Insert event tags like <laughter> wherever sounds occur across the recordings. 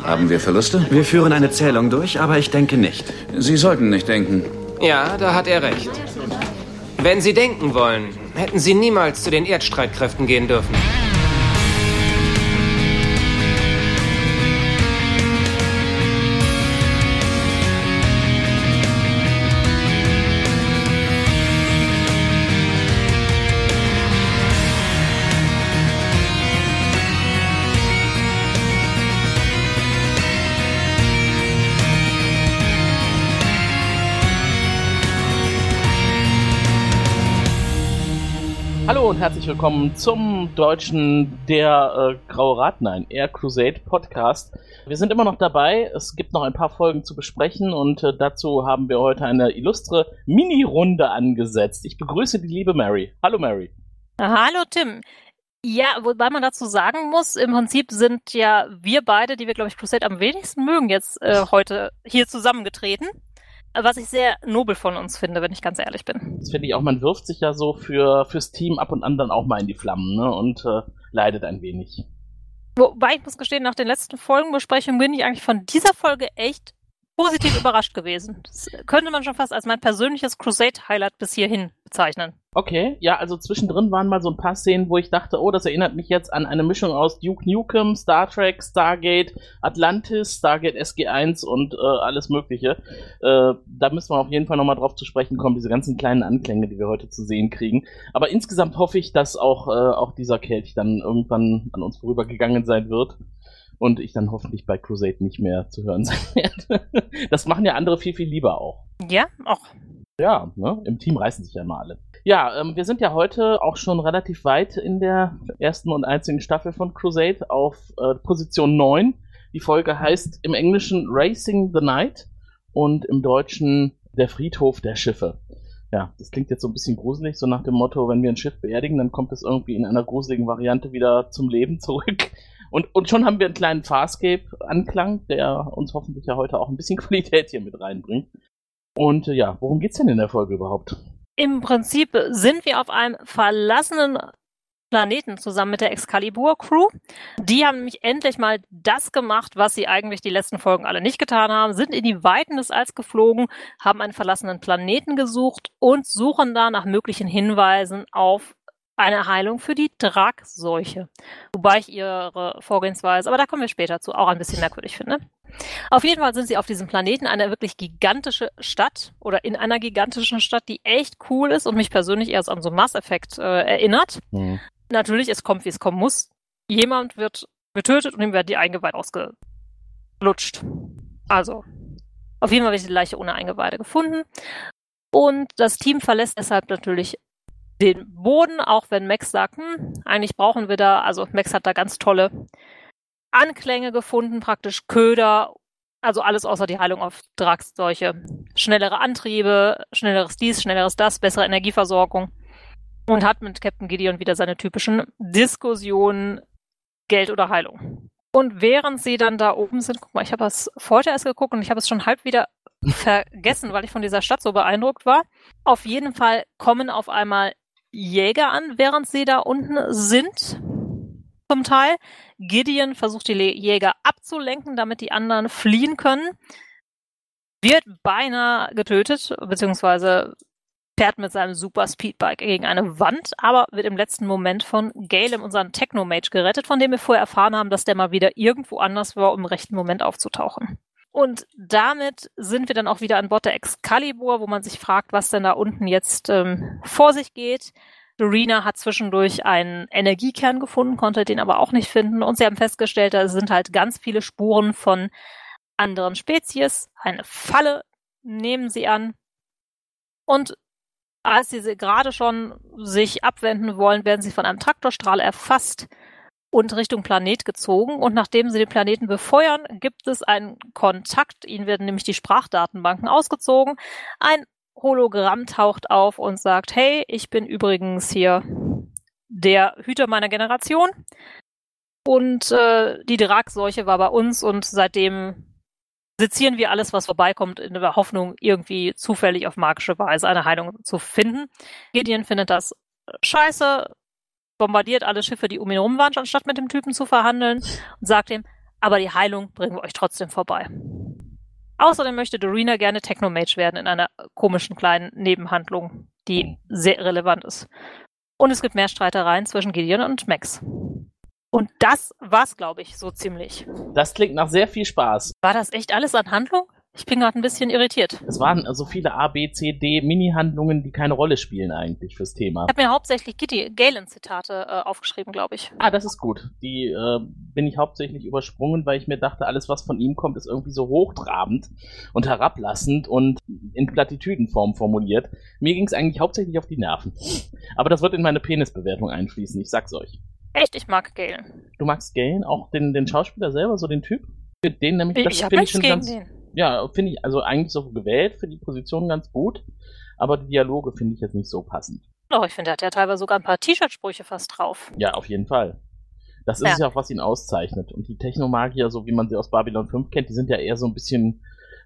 Haben wir Verluste? Wir führen eine Zählung durch, aber ich denke nicht. Sie sollten nicht denken. Ja, da hat er recht. Wenn Sie denken wollen, hätten Sie niemals zu den Erdstreitkräften gehen dürfen. Hallo und herzlich willkommen zum deutschen Der äh, Graue Rat, nein, Air Crusade Podcast. Wir sind immer noch dabei. Es gibt noch ein paar Folgen zu besprechen und äh, dazu haben wir heute eine illustre Mini-Runde angesetzt. Ich begrüße die liebe Mary. Hallo Mary. Hallo Tim. Ja, wobei man dazu sagen muss, im Prinzip sind ja wir beide, die wir, glaube ich, Crusade am wenigsten mögen, jetzt äh, heute hier zusammengetreten. Was ich sehr nobel von uns finde, wenn ich ganz ehrlich bin. Das finde ich auch, man wirft sich ja so für, fürs Team ab und an dann auch mal in die Flammen ne? und äh, leidet ein wenig. Wobei ich muss gestehen, nach den letzten Folgenbesprechungen bin ich eigentlich von dieser Folge echt positiv überrascht gewesen. Das könnte man schon fast als mein persönliches Crusade-Highlight bis hierhin bezeichnen. Okay, ja, also zwischendrin waren mal so ein paar Szenen, wo ich dachte, oh, das erinnert mich jetzt an eine Mischung aus Duke Nukem, Star Trek, Stargate, Atlantis, Stargate SG1 und äh, alles Mögliche. Äh, da müssen wir auf jeden Fall nochmal drauf zu sprechen kommen, diese ganzen kleinen Anklänge, die wir heute zu sehen kriegen. Aber insgesamt hoffe ich, dass auch, äh, auch dieser Kelch dann irgendwann an uns vorübergegangen sein wird und ich dann hoffentlich bei Crusade nicht mehr zu hören <laughs> sein werde. Das machen ja andere viel, viel lieber auch. Ja, auch. Ja, ne? im Team reißen sich ja immer alle. Ja, ähm, wir sind ja heute auch schon relativ weit in der ersten und einzigen Staffel von Crusade auf äh, Position 9. Die Folge heißt im Englischen Racing the Night und im Deutschen Der Friedhof der Schiffe. Ja, das klingt jetzt so ein bisschen gruselig, so nach dem Motto, wenn wir ein Schiff beerdigen, dann kommt es irgendwie in einer gruseligen Variante wieder zum Leben zurück. Und, und schon haben wir einen kleinen Farscape-Anklang, der uns hoffentlich ja heute auch ein bisschen <laughs> Qualität hier mit reinbringt. Und äh, ja, worum geht's denn in der Folge überhaupt? Im Prinzip sind wir auf einem verlassenen Planeten zusammen mit der Excalibur-Crew. Die haben nämlich endlich mal das gemacht, was sie eigentlich die letzten Folgen alle nicht getan haben, sind in die Weiten des Alls geflogen, haben einen verlassenen Planeten gesucht und suchen da nach möglichen Hinweisen auf eine Heilung für die Dragseuche. Wobei ich ihre Vorgehensweise, aber da kommen wir später zu, auch ein bisschen merkwürdig finde. Auf jeden Fall sind sie auf diesem Planeten eine wirklich gigantische Stadt oder in einer gigantischen Stadt, die echt cool ist und mich persönlich erst an so Mass Effect äh, erinnert. Mhm. Natürlich, es kommt, wie es kommen muss. Jemand wird getötet und ihm werden die Eingeweide ausgelutscht. Also, auf jeden Fall wird die Leiche ohne Eingeweide gefunden. Und das Team verlässt deshalb natürlich den Boden, auch wenn Max sagt, hm, eigentlich brauchen wir da, also Max hat da ganz tolle Anklänge gefunden, praktisch Köder, also alles außer die Heilung auf Dragseuche. Schnellere Antriebe, schnelleres dies, schnelleres das, bessere Energieversorgung. Und hat mit Captain Gideon wieder seine typischen Diskussionen Geld oder Heilung. Und während sie dann da oben sind, guck mal, ich habe es heute erst geguckt und ich habe es schon halb wieder vergessen, weil ich von dieser Stadt so beeindruckt war. Auf jeden Fall kommen auf einmal Jäger an, während sie da unten sind zum Teil. Gideon versucht die Jäger abzulenken, damit die anderen fliehen können. Wird beinahe getötet, beziehungsweise fährt mit seinem Super Speedbike gegen eine Wand, aber wird im letzten Moment von Galen, unseren Technomage, gerettet, von dem wir vorher erfahren haben, dass der mal wieder irgendwo anders war, um im rechten Moment aufzutauchen. Und damit sind wir dann auch wieder an Bord der Excalibur, wo man sich fragt, was denn da unten jetzt ähm, vor sich geht. Dorina hat zwischendurch einen Energiekern gefunden, konnte den aber auch nicht finden. Und sie haben festgestellt, da sind halt ganz viele Spuren von anderen Spezies. Eine Falle nehmen sie an. Und als sie gerade schon sich abwenden wollen, werden sie von einem Traktorstrahl erfasst und Richtung Planet gezogen. Und nachdem sie den Planeten befeuern, gibt es einen Kontakt. Ihnen werden nämlich die Sprachdatenbanken ausgezogen. Ein Hologramm taucht auf und sagt, hey, ich bin übrigens hier der Hüter meiner Generation. Und äh, die Dragseuche war bei uns und seitdem sezieren wir alles, was vorbeikommt, in der Hoffnung, irgendwie zufällig auf magische Weise eine Heilung zu finden. Gideon findet das scheiße, bombardiert alle Schiffe, die um ihn herum waren, anstatt mit dem Typen zu verhandeln und sagt ihm, aber die Heilung bringen wir euch trotzdem vorbei. Außerdem möchte Dorina gerne Technomage werden in einer komischen kleinen Nebenhandlung, die sehr relevant ist. Und es gibt mehr Streitereien zwischen Gideon und Max. Und das war's, glaube ich, so ziemlich. Das klingt nach sehr viel Spaß. War das echt alles an Handlung? Ich bin gerade ein bisschen irritiert. Es waren so viele A, B, C, D Mini-Handlungen, die keine Rolle spielen eigentlich fürs Thema. Ich habe mir hauptsächlich Kitty Galen-Zitate äh, aufgeschrieben, glaube ich. Ah, das ist gut. Die äh, bin ich hauptsächlich übersprungen, weil ich mir dachte, alles, was von ihm kommt, ist irgendwie so hochtrabend und herablassend und in Plattitüdenform formuliert. Mir ging es eigentlich hauptsächlich auf die Nerven. Aber das wird in meine Penisbewertung einfließen, ich sag's euch. Echt, ich mag Galen. Du magst Galen, auch den, den Schauspieler selber, so den Typ? Den nämlich, Ich, das ich habe finde nichts schon gegen ganz, den. Ja, finde ich, also eigentlich so gewählt für die Position ganz gut, aber die Dialoge finde ich jetzt nicht so passend. Doch, ich finde, der hat ja teilweise sogar ein paar T-Shirt-Sprüche fast drauf. Ja, auf jeden Fall. Das ist Ja. ja auch, was ihn auszeichnet. Und die Technomagier, so wie man sie aus Babylon 5 kennt, die sind ja eher so ein bisschen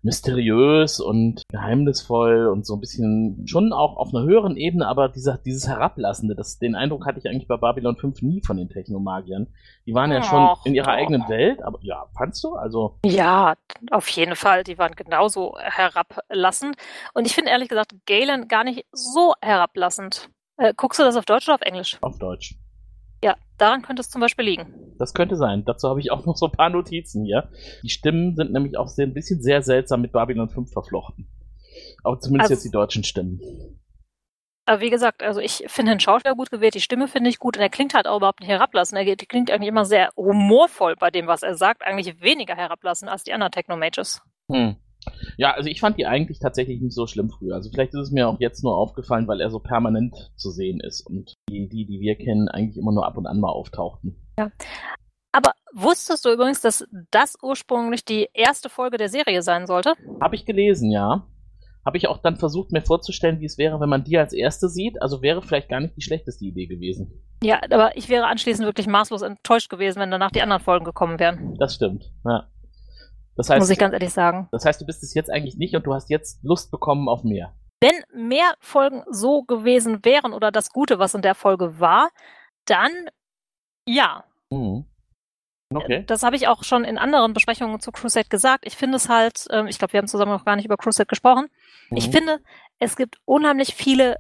mysteriös und geheimnisvoll und so ein bisschen schon auch auf einer höheren Ebene, aber dieser, dieses Herablassende, das, den Eindruck hatte ich eigentlich bei Babylon 5 nie von den Technomagiern. Die waren ja schon Och, in ihrer doch. eigenen Welt, aber ja, fandst du? Also, Ja, auf jeden Fall. Die waren genauso herablassend. Und ich finde ehrlich gesagt Galen gar nicht so herablassend. Äh, guckst du das auf Deutsch oder auf Englisch? auf Deutsch. Ja, daran könnte es zum Beispiel liegen. Das könnte sein. Dazu habe ich auch <laughs> noch so ein paar Notizen hier. Die Stimmen sind nämlich auch sehr, ein bisschen sehr seltsam mit Babylon 5 verflochten. Auch zumindest Also- jetzt die deutschen Stimmen. Aber wie gesagt, also ich finde den Schauspieler gut gewählt, die Stimme finde ich gut und er klingt halt auch überhaupt nicht herablassend. Er klingt eigentlich immer sehr humorvoll bei dem, was er sagt, eigentlich weniger herablassend als die anderen Technomages. Hm. Ja, also ich fand die eigentlich tatsächlich nicht so schlimm früher. Also vielleicht ist es mir auch jetzt nur aufgefallen, weil er so permanent zu sehen ist und die, die, die wir kennen, eigentlich immer nur ab und an mal auftauchten. Aber wusstest du übrigens, dass das ursprünglich die erste Folge der Serie sein sollte? Habe ich gelesen, ja. Habe ich auch dann versucht, mir vorzustellen, wie es wäre, wenn man die als erste sieht. Also wäre vielleicht gar nicht die schlechteste Idee gewesen. Ja, aber ich wäre anschließend wirklich maßlos enttäuscht gewesen, wenn danach die anderen Folgen gekommen wären. Das stimmt. Ja. Das Muss ich heißt, ganz ehrlich sagen. das heißt, du bist es jetzt eigentlich nicht und du hast jetzt Lust bekommen auf mehr. Wenn mehr Folgen so gewesen wären oder das Gute, was in der Folge war, dann ja. Mhm. Okay. Das habe ich auch schon in anderen Besprechungen zu Crusade gesagt. Ich finde es halt, ähm, ich glaube, wir haben zusammen noch gar nicht über Crusade gesprochen. Ich Mhm. finde, es gibt unheimlich viele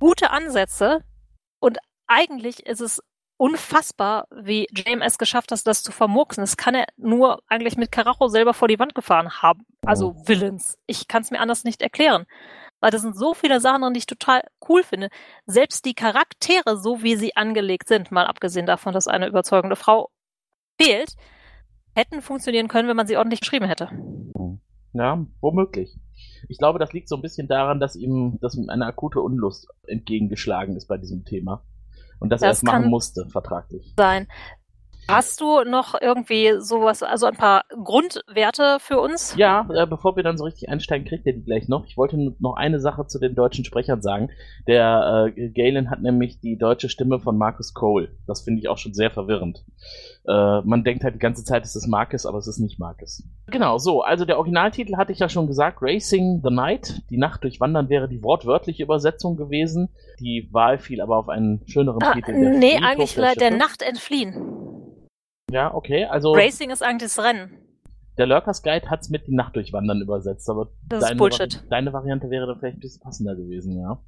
gute Ansätze und eigentlich ist es unfassbar, wie JMS geschafft hat, das zu vermurksen. Das kann er nur eigentlich mit Karacho selber vor die Wand gefahren haben. Also Villains. Ich kann es mir anders nicht erklären. Weil da sind so viele Sachen drin, die ich total cool finde. Selbst die Charaktere, so wie sie angelegt sind, mal abgesehen davon, dass eine überzeugende Frau fehlt, hätten funktionieren können, wenn man sie ordentlich geschrieben hätte. Ja, womöglich. Ich glaube, das liegt so ein bisschen daran, dass ihm, dass ihm eine akute Unlust entgegengeschlagen ist bei diesem Thema. Und dass er Das es machen musste, vertraglich. Sein. Hast du noch irgendwie sowas, also ein paar Grundwerte für uns? Ja, äh, bevor wir dann so richtig einsteigen, kriegt er die gleich noch. Ich wollte nur noch eine Sache zu den deutschen Sprechern sagen. Der äh, Galen hat nämlich die deutsche Stimme von Marcus Cole. Das finde ich auch schon sehr verwirrend. Äh, man denkt halt die ganze Zeit, es ist Marcus, aber es ist nicht Marcus. Genau, so, also der Originaltitel hatte ich ja schon gesagt, Racing the Night. Die Nacht durchwandern wäre die wortwörtliche Übersetzung gewesen. Die Wahl fiel aber auf einen schöneren Ah, Titel. nee, eigentlich der der. Nacht entfliehen. Ja, okay, also Racing ist eigentlich das Rennen. der Lurkers Guide hat's mit die Nacht durchwandern übersetzt, aber Das ist deine, Bullshit. Vari deine Variante wäre dann vielleicht ein bisschen passender gewesen, ja.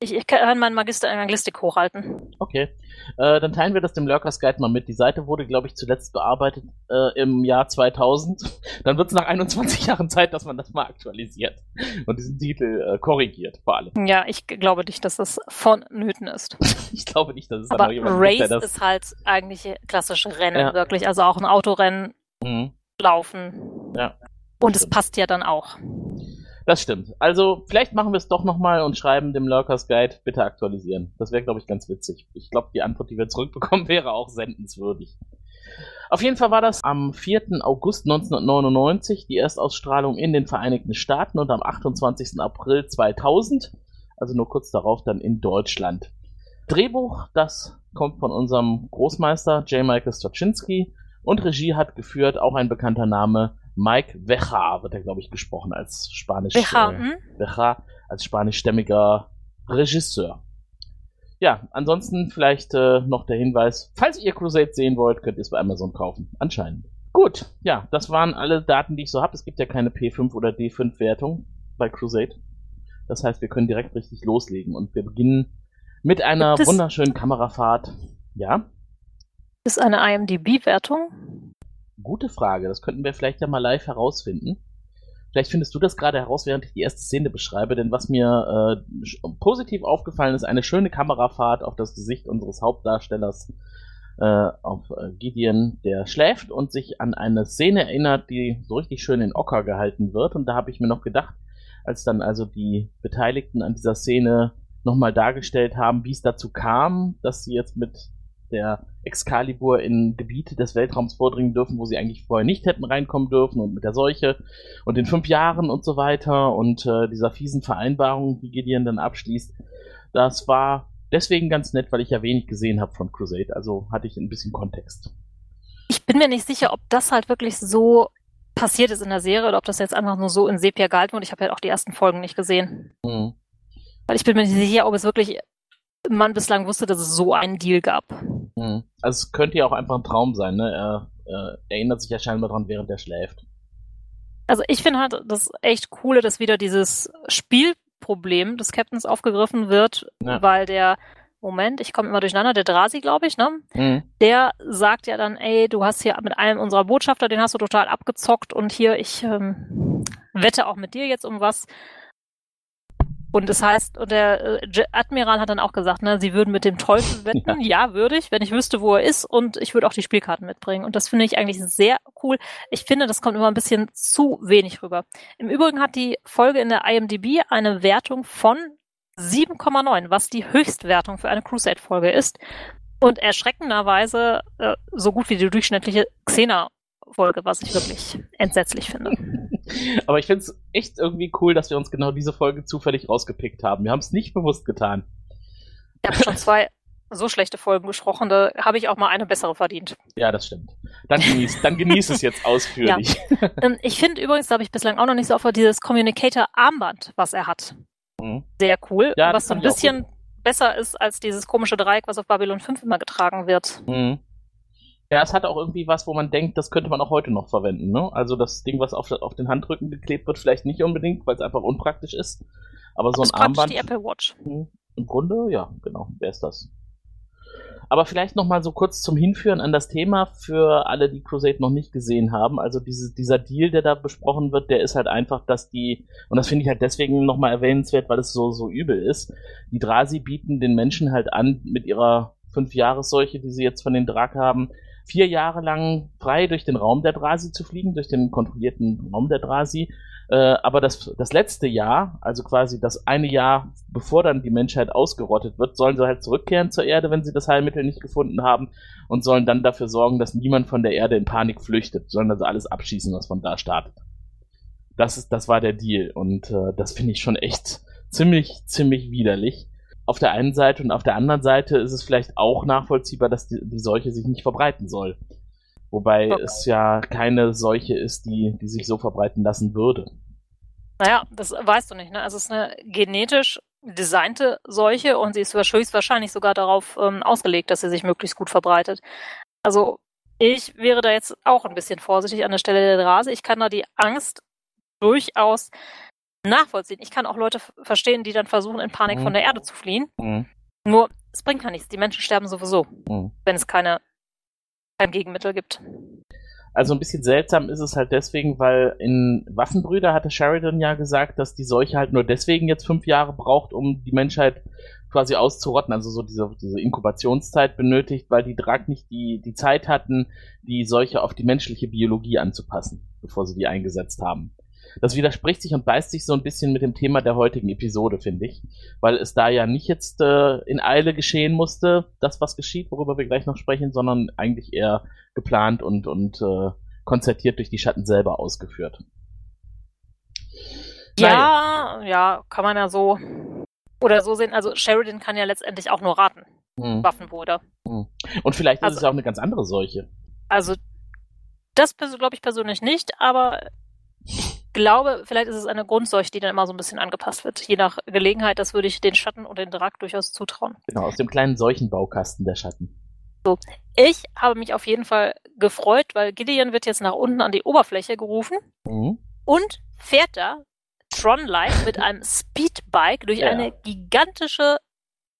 Ich, ich kann meinen Magister in Anglistik hochhalten. Okay. Äh, dann teilen wir das dem Lurkers Guide mal mit. Die Seite wurde, glaube ich, zuletzt bearbeitet äh, im Jahr 2000. <laughs> Dann wird es nach 21 Jahren Zeit, dass man das mal aktualisiert und diesen Titel äh, korrigiert, vor allem. Ja, ich glaube nicht, dass das vonnöten ist. <laughs> Ich glaube nicht, dass es Aber noch jemand gibt, Race der das... ist halt eigentlich klassische Rennen, Ja. wirklich. Also auch ein Autorennen, Mhm. Laufen. Ja. Und es passt ja dann auch. Das stimmt. Also, vielleicht machen wir es doch nochmal und schreiben dem Lurkers Guide, bitte aktualisieren. Das wäre, glaube ich, ganz witzig. Ich glaube, die Antwort, die wir zurückbekommen, <laughs> wäre auch sendenswürdig. Auf jeden Fall war das am 4. August 1999 die Erstausstrahlung in den Vereinigten Staaten und am 28. April 2000, also nur kurz darauf dann in Deutschland. Drehbuch, das kommt von unserem Großmeister J. Michael Straczynski und Regie hat geführt auch ein bekannter Name, Mike Veja wird er, glaube ich, gesprochen als Spanisch. BH, äh, hm? Becha als spanischstämmiger Regisseur. Ja, ansonsten vielleicht äh, noch der Hinweis, falls ihr Crusade sehen wollt, könnt ihr es bei Amazon kaufen. Anscheinend. Gut, ja, das waren alle Daten, die ich so habe. Es gibt ja keine P5 oder D5-Wertung bei Crusade. Das heißt, wir können direkt richtig loslegen und wir beginnen mit einer wunderschönen Kamerafahrt. Ja, Ist eine IMDb-Wertung? Gute Frage. Das könnten wir vielleicht ja mal live herausfinden. Vielleicht findest du das gerade heraus, während ich die erste Szene beschreibe, denn was mir äh, positiv aufgefallen ist, eine schöne Kamerafahrt auf das Gesicht unseres Hauptdarstellers, äh, auf äh, Gideon, der schläft und sich an eine Szene erinnert, die so richtig schön in Ocker gehalten wird. Und da habe ich mir noch gedacht, als dann also die Beteiligten an dieser Szene nochmal dargestellt haben, wie es dazu kam, dass sie jetzt mit der Excalibur in Gebiete des Weltraums vordringen dürfen, wo sie eigentlich vorher nicht hätten reinkommen dürfen und mit der Seuche und den fünf Jahren und so weiter und äh, dieser fiesen Vereinbarung, die Gideon dann abschließt. Das war deswegen ganz nett, weil ich ja wenig gesehen habe von Crusade, also hatte ich ein bisschen Kontext. Ich bin mir nicht sicher, ob das halt wirklich so passiert ist in der Serie oder ob das jetzt einfach nur so in Sepia gehalten wurde. Ich habe ja auch die ersten Folgen nicht gesehen. Mhm. Weil ich bin mir nicht sicher, ob es wirklich man bislang wusste, dass es so einen Deal gab. Mhm. Also es könnte ja auch einfach ein Traum sein, ne? Er äh, erinnert sich ja scheinbar dran, während er schläft. Also ich finde halt das echt coole, dass wieder dieses Spielproblem des Captains aufgegriffen wird, Ja. weil der Moment, ich komme immer durcheinander, der Drasi, glaube ich, ne? Mhm. Der sagt ja dann, ey, du hast hier mit einem unserer Botschafter, den hast du total abgezockt und hier, ich ähm, wette auch mit dir jetzt um was. Und das heißt, und der äh, Admiral hat dann auch gesagt, ne, sie würden mit dem Teufel <laughs> wetten. Ja. würde ich, wenn ich wüsste, wo er ist und ich würde auch die Spielkarten mitbringen. Und das finde ich eigentlich sehr cool. Ich finde, das kommt immer ein bisschen zu wenig rüber. Im Übrigen hat die Folge in der IMDb eine Wertung von 7,9, was die Höchstwertung für eine Crusade-Folge ist. Und erschreckenderweise äh, so gut wie die durchschnittliche Xena-Folge, was ich wirklich entsetzlich finde. <laughs> Aber ich finde es echt irgendwie cool, dass wir uns genau diese Folge zufällig rausgepickt haben. Wir haben es nicht bewusst getan. Ich habe schon zwei so schlechte Folgen gesprochen, da habe ich auch mal eine bessere verdient. Ja, das stimmt. Dann genieß, dann genieß es jetzt <laughs> ausführlich. Ähm, ich finde übrigens, da habe ich bislang auch noch nicht so oft dieses Communicator-Armband, was er hat. Mhm. Sehr cool. Ja, was so ein bisschen besser ist als dieses komische Dreieck, was auf Babylon 5 immer getragen wird. Mhm. Ja, es hat auch irgendwie was, wo man denkt, das könnte man auch heute noch verwenden. Ne? Also das Ding, was auf, auf den Handrücken geklebt wird, vielleicht nicht unbedingt, weil es einfach unpraktisch ist. Aber so ein Armband. die Apple Watch. Hm, Im Grunde, ja, genau, wer ist das? Aber vielleicht noch mal so kurz zum Hinführen an das Thema für alle, die Crusade noch nicht gesehen haben. Also diese, dieser Deal, der da besprochen wird, der ist halt einfach, dass die, und das finde ich halt deswegen noch mal erwähnenswert, weil es so, so übel ist, die Drasi bieten den Menschen halt an, mit ihrer Fünfjahresseuche, die sie jetzt von den Drak haben, vier Jahre lang frei durch den Raum der Drasi zu fliegen, durch den kontrollierten Raum der Drasi. Äh, aber das, das letzte Jahr, also quasi das eine Jahr, bevor dann die Menschheit ausgerottet wird, sollen sie halt zurückkehren zur Erde, wenn sie das Heilmittel nicht gefunden haben und sollen dann dafür sorgen, dass niemand von der Erde in Panik flüchtet, sollen also alles abschießen, was von da startet. Das ist, das war der Deal und äh, das finde ich schon echt ziemlich, ziemlich widerlich. Auf der einen Seite und auf der anderen Seite ist es vielleicht auch nachvollziehbar, dass die, die Seuche sich nicht verbreiten soll. Wobei Okay. es ja keine Seuche ist, die, die sich so verbreiten lassen würde. Naja, das weißt du nicht. Ne? Also es ist eine genetisch designte Seuche und sie ist höchstwahrscheinlich sogar darauf ähm, ausgelegt, dass sie sich möglichst gut verbreitet. Also ich wäre da jetzt auch ein bisschen vorsichtig an der Stelle der Drase. Ich kann da die Angst durchaus nachvollziehen. Ich kann auch Leute verstehen, die dann versuchen, in Panik Mhm. von der Erde zu fliehen. Mhm. Nur, es bringt ja nichts. Die Menschen sterben sowieso, Mhm. wenn es keine, kein Gegenmittel gibt. Also ein bisschen seltsam ist es halt deswegen, weil in Waffenbrüder hatte Sheridan ja gesagt, dass die Seuche halt nur deswegen jetzt fünf Jahre braucht, um die Menschheit quasi auszurotten, also so diese, diese Inkubationszeit benötigt, weil die Drag nicht die, die Zeit hatten, die Seuche auf die menschliche Biologie anzupassen, bevor sie die eingesetzt haben. Das widerspricht sich und beißt sich so ein bisschen mit dem Thema der heutigen Episode, finde ich, weil es da ja nicht jetzt äh, in Eile geschehen musste, das was geschieht, worüber wir gleich noch sprechen, sondern eigentlich eher geplant und, und äh, konzertiert durch die Schatten selber ausgeführt. Ja, ja, kann man ja so oder so sehen. Also Sheridan kann ja letztendlich auch nur raten, Hm. Waffenbruder. Und vielleicht ist Also- es ja auch eine ganz andere Seuche. Also das glaube ich persönlich nicht, aber ich glaube, vielleicht ist es eine Grundseuche, die dann immer so ein bisschen angepasst wird. Je nach Gelegenheit, das würde ich den Schatten und den Drag durchaus zutrauen. Genau, aus dem kleinen Seuchenbaukasten der Schatten. So, ich habe mich auf jeden Fall gefreut, weil Gideon wird jetzt nach unten an die Oberfläche gerufen Mhm. und fährt da Tron-like mit <laughs> einem Speedbike durch Ja. eine gigantische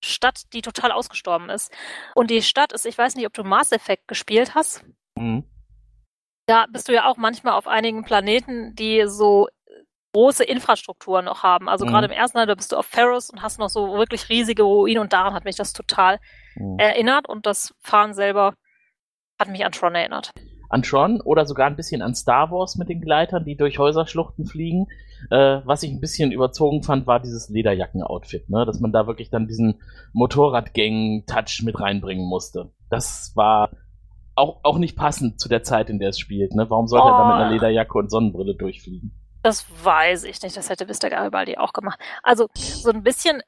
Stadt, die total ausgestorben ist. Und die Stadt ist, ich weiß nicht, ob du Mass Effect gespielt hast. Mhm. Da bist du ja auch manchmal auf einigen Planeten, die so große Infrastruktur noch haben. Also Mhm. gerade im ersten Teil, da bist du auf Ferris und hast noch so wirklich riesige Ruinen und daran hat mich das total Mhm. erinnert und das Fahren selber hat mich an Tron erinnert. An Tron oder sogar ein bisschen an Star Wars mit den Gleitern, die durch Häuserschluchten fliegen. Äh, was ich ein bisschen überzogen fand, war dieses Lederjacken-Outfit, ne? dass man da wirklich dann diesen Motorradgang-Touch mit reinbringen musste. Das war auch, auch nicht passend zu der Zeit, in der es spielt. Ne? Warum sollte er da mit einer Oh. Lederjacke und Sonnenbrille durchfliegen? Das weiß ich nicht. Das hätte Mr. Garibaldi auch gemacht. Also so ein bisschen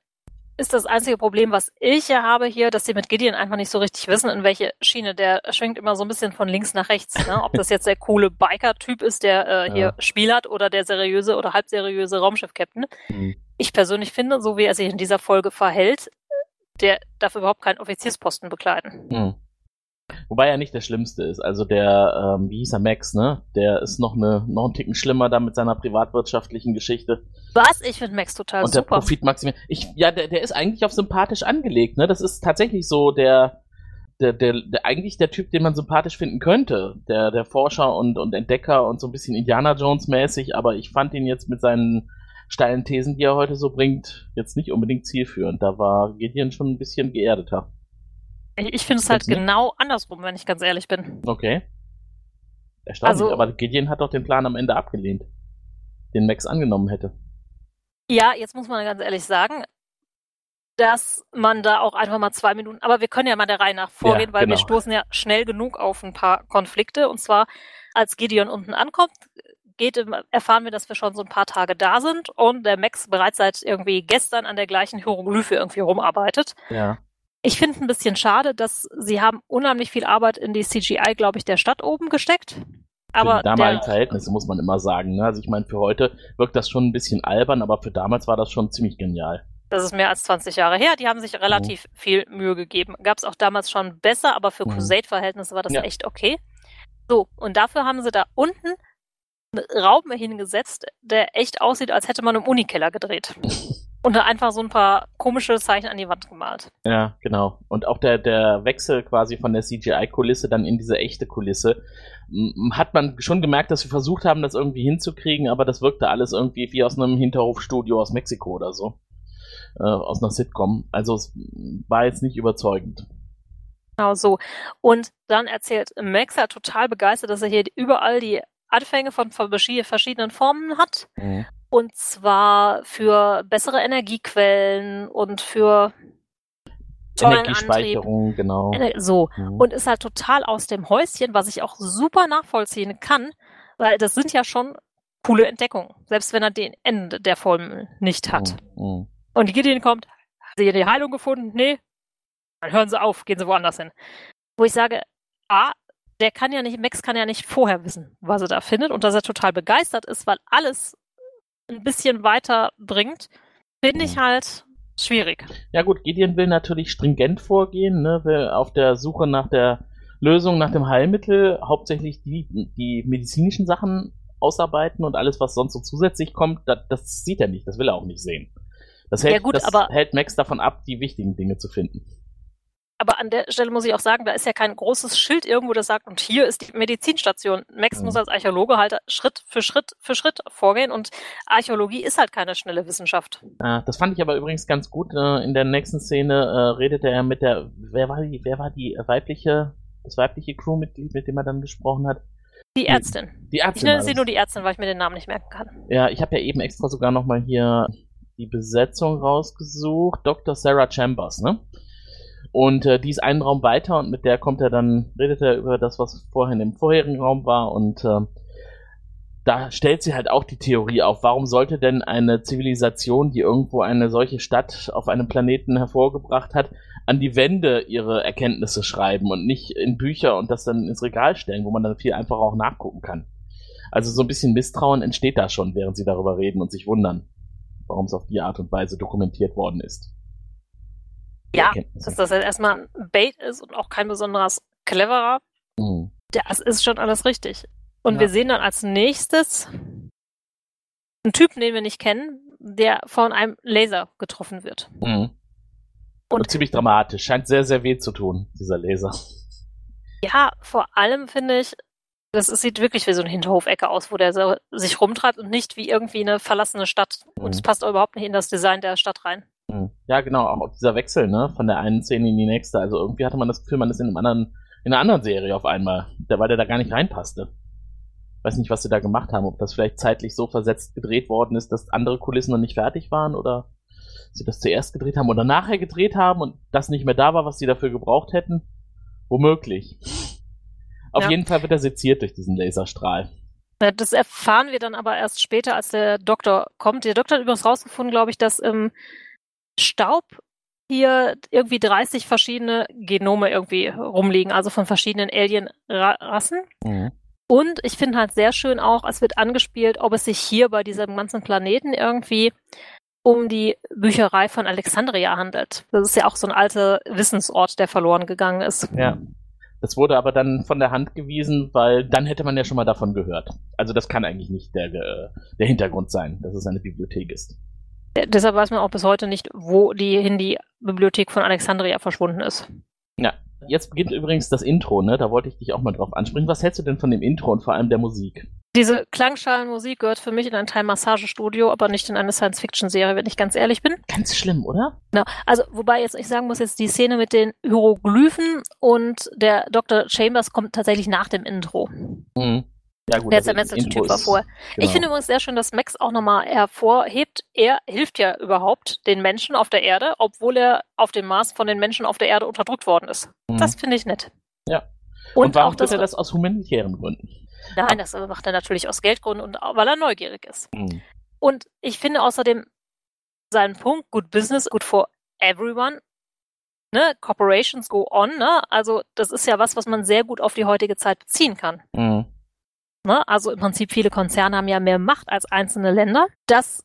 ist das einzige Problem, was ich hier habe hier, dass sie mit Gideon einfach nicht so richtig wissen, in welche Schiene. Der schwingt immer so ein bisschen von links nach rechts. Ne? Ob das jetzt der coole Biker-Typ ist, der äh, hier Ja. Spiel hat, oder der seriöse oder halbseriöse Raumschiff-Captain. Mhm. Ich persönlich finde, so wie er sich in dieser Folge verhält, der darf überhaupt keinen Offiziersposten bekleiden. Hm. Wobei er nicht der Schlimmste ist. Also der, ähm, wie hieß er, Max, ne? Der ist noch, eine, noch einen Ticken schlimmer da mit seiner privatwirtschaftlichen Geschichte. Was? Ich finde Max total und der super. Profit maximiert. Ich, ja, der, der ist eigentlich auf sympathisch angelegt, ne? Das ist tatsächlich so der, der, der, der eigentlich der Typ, den man sympathisch finden könnte. Der, der Forscher und, und Entdecker und so ein bisschen Indiana Jones mäßig, aber ich fand ihn jetzt mit seinen steilen Thesen, die er heute so bringt, jetzt nicht unbedingt zielführend. Da war Gideon schon ein bisschen geerdeter. Ich, finde es halt nicht? genau andersrum, wenn ich ganz ehrlich bin. Okay. Erstaunlich, Also- aber Gideon hat doch den Plan am Ende abgelehnt, den Max angenommen hätte. Ja, jetzt muss man ganz ehrlich sagen, dass man da auch einfach mal zwei Minuten, aber wir können ja mal der Reihe nach vorgehen, Ja, weil wir genau. stoßen ja schnell genug auf ein paar Konflikte. Und zwar, als Gideon unten ankommt, geht, erfahren wir, dass wir schon so ein paar Tage da sind und der Max bereits seit irgendwie gestern an der gleichen Hieroglyphe irgendwie rumarbeitet. Ja. Ich finde ein bisschen schade, dass sie haben unheimlich viel Arbeit in die CGI, glaube ich, der Stadt oben gesteckt. Aber für die damaligen Verhältnisse muss man immer sagen. Ne? Also ich meine, für heute wirkt das schon ein bisschen albern, aber für damals war das schon ziemlich genial. Das ist mehr als 20 Jahre her. Die haben sich relativ viel Mühe gegeben. Gab es auch damals schon besser, aber für Mhm. Crusade-Verhältnisse war das Ja. echt okay. So, und dafür haben sie da unten einen Raum hingesetzt, der echt aussieht, als hätte man im Unikeller gedreht. <laughs> Und da einfach so ein paar komische Zeichen an die Wand gemalt. Ja, genau. Und auch der, der Wechsel quasi von der CGI-Kulisse dann in diese echte Kulisse, hat man schon gemerkt, dass wir versucht haben, das irgendwie hinzukriegen, aber das wirkte alles irgendwie wie aus einem Hinterhofstudio aus Mexiko oder so. Äh, aus einer Sitcom. Also es war jetzt nicht überzeugend. Genau so. Und dann erzählt Max ja total begeistert, dass er hier überall die Anfänge von verschi- verschiedenen Formen hat. Mhm. Und zwar für bessere Energiequellen und für tollen Antrieb. Energiespeicherung, genau. Ener- So. Mhm. Und ist halt total aus dem Häuschen, was ich auch super nachvollziehen kann, weil das sind ja schon coole Entdeckungen, selbst wenn er den Ende der Formel nicht hat. Mhm. Und die Gideon kommt, hat sie die Heilung gefunden? Nee. Dann hören sie auf, gehen sie woanders hin. Wo ich sage, A, der kann ja nicht, Max kann ja nicht vorher wissen, was er da findet und dass er total begeistert ist, weil alles ein bisschen weiter bringt, finde ich halt schwierig. Ja gut, Gideon will natürlich stringent vorgehen, ne, will auf der Suche nach der Lösung, nach dem Heilmittel hauptsächlich die, die medizinischen Sachen ausarbeiten und alles, was sonst so zusätzlich kommt, das, das sieht er nicht, das will er auch nicht sehen. Das Ja hält, gut, das aber- hält Max davon ab, die wichtigen Dinge zu finden. Aber an der Stelle muss ich auch sagen, da ist ja kein großes Schild irgendwo, das sagt, und hier ist die Medizinstation. Max muss als Archäologe halt Schritt für Schritt für Schritt vorgehen und Archäologie ist halt keine schnelle Wissenschaft. Das fand ich aber übrigens ganz gut. Äh, in der nächsten Szene äh, redete er mit der, wer war die, wer war die weibliche, das weibliche Crewmitglied, mit dem er dann gesprochen hat? Die Ärztin. Die Ich Ärztin. nenne war sie nur die Ärztin, weil ich mir den Namen nicht merken kann. Ja, ich habe ja eben extra sogar nochmal hier die Besetzung rausgesucht. Dr. Sarah Chambers, ne? Und äh, die ist einen Raum weiter und mit der kommt er dann, redet er über das, was vorhin im vorherigen Raum war und äh, da stellt sie halt auch die Theorie auf, warum sollte denn eine Zivilisation, die irgendwo eine solche Stadt auf einem Planeten hervorgebracht hat, an die Wände ihre Erkenntnisse schreiben und nicht in Bücher und das dann ins Regal stellen, wo man dann viel einfacher auch nachgucken kann. Also so ein bisschen Misstrauen entsteht da schon, während sie darüber reden und sich wundern, warum es auf die Art und Weise dokumentiert worden ist. Ja, dass das jetzt erstmal ein Bait ist und auch kein besonderes cleverer. Mhm. Das ist schon alles richtig. Und ja. wir sehen dann als nächstes einen Typen, den wir nicht kennen, der von einem Laser getroffen wird. Mhm. Und, und ziemlich dramatisch. Scheint sehr, sehr weh zu tun, dieser Laser. Ja, vor allem finde ich, das sieht wirklich wie so eine Hinterhofecke aus, wo der so sich rumtreibt und nicht wie irgendwie eine verlassene Stadt. Mhm. Und es passt auch überhaupt nicht in das Design der Stadt rein. Mhm. Ja, genau, auch dieser Wechsel, ne, von der einen Szene in die nächste. Also irgendwie hatte man das Gefühl, man ist in einem anderen, in einer anderen Serie auf einmal, weil der da gar nicht reinpasste. Weiß nicht, was sie da gemacht haben, ob das vielleicht zeitlich so versetzt gedreht worden ist, dass andere Kulissen noch nicht fertig waren oder sie das zuerst gedreht haben oder nachher gedreht haben und das nicht mehr da war, was sie dafür gebraucht hätten. Womöglich. Auf ja. jeden Fall wird er seziert durch diesen Laserstrahl. Das erfahren wir dann aber erst später, als der Doktor kommt. Der Doktor hat übrigens rausgefunden, glaube ich, dass im Staub hier irgendwie 30 verschiedene Genome irgendwie rumliegen, also von verschiedenen Alien-Rassen. Mhm. Und ich finde halt sehr schön auch, es wird angespielt, ob es sich hier bei diesem ganzen Planeten irgendwie um die Bücherei von Alexandria handelt. Das ist ja auch so ein alter Wissensort, der verloren gegangen ist. Ja. Das wurde aber dann von der Hand gewiesen, weil dann hätte man ja schon mal davon gehört. Also das kann eigentlich nicht der, äh, der Hintergrund sein, dass es eine Bibliothek ist. Deshalb weiß man auch bis heute nicht, wo die hin die Bibliothek von Alexandria verschwunden ist. Ja, jetzt beginnt übrigens das Intro, ne? Da wollte ich dich auch mal drauf ansprechen. Was hältst du denn von dem Intro und vor allem der Musik? Diese Klangschalenmusik gehört für mich in ein Teil Massagestudio, aber nicht in eine Science-Fiction-Serie, wenn ich ganz ehrlich bin. Ganz schlimm, oder? Genau. Also, wobei jetzt ich sagen muss, jetzt die Szene mit den Hieroglyphen und der Dr. Chambers kommt tatsächlich nach dem Intro. Mhm. Ja, gut, der Semester-Typ war vorher. Genau. Ich finde übrigens sehr schön, dass Max auch nochmal hervorhebt, er hilft ja überhaupt den Menschen auf der Erde, obwohl er auf dem Mars von den Menschen auf der Erde unterdrückt worden ist. Mhm. Das finde ich nett. Ja. Und, und warum auch tut er das aus humanitären Gründen? Nein, das macht er natürlich aus Geldgründen und weil er neugierig ist. Mhm. Und ich finde außerdem seinen Punkt, good business, good for everyone. Ne? Corporations go on, ne? Also das ist ja was, was man sehr gut auf die heutige Zeit beziehen kann. Mhm. Ne? Also im Prinzip viele Konzerne haben ja mehr Macht als einzelne Länder. Das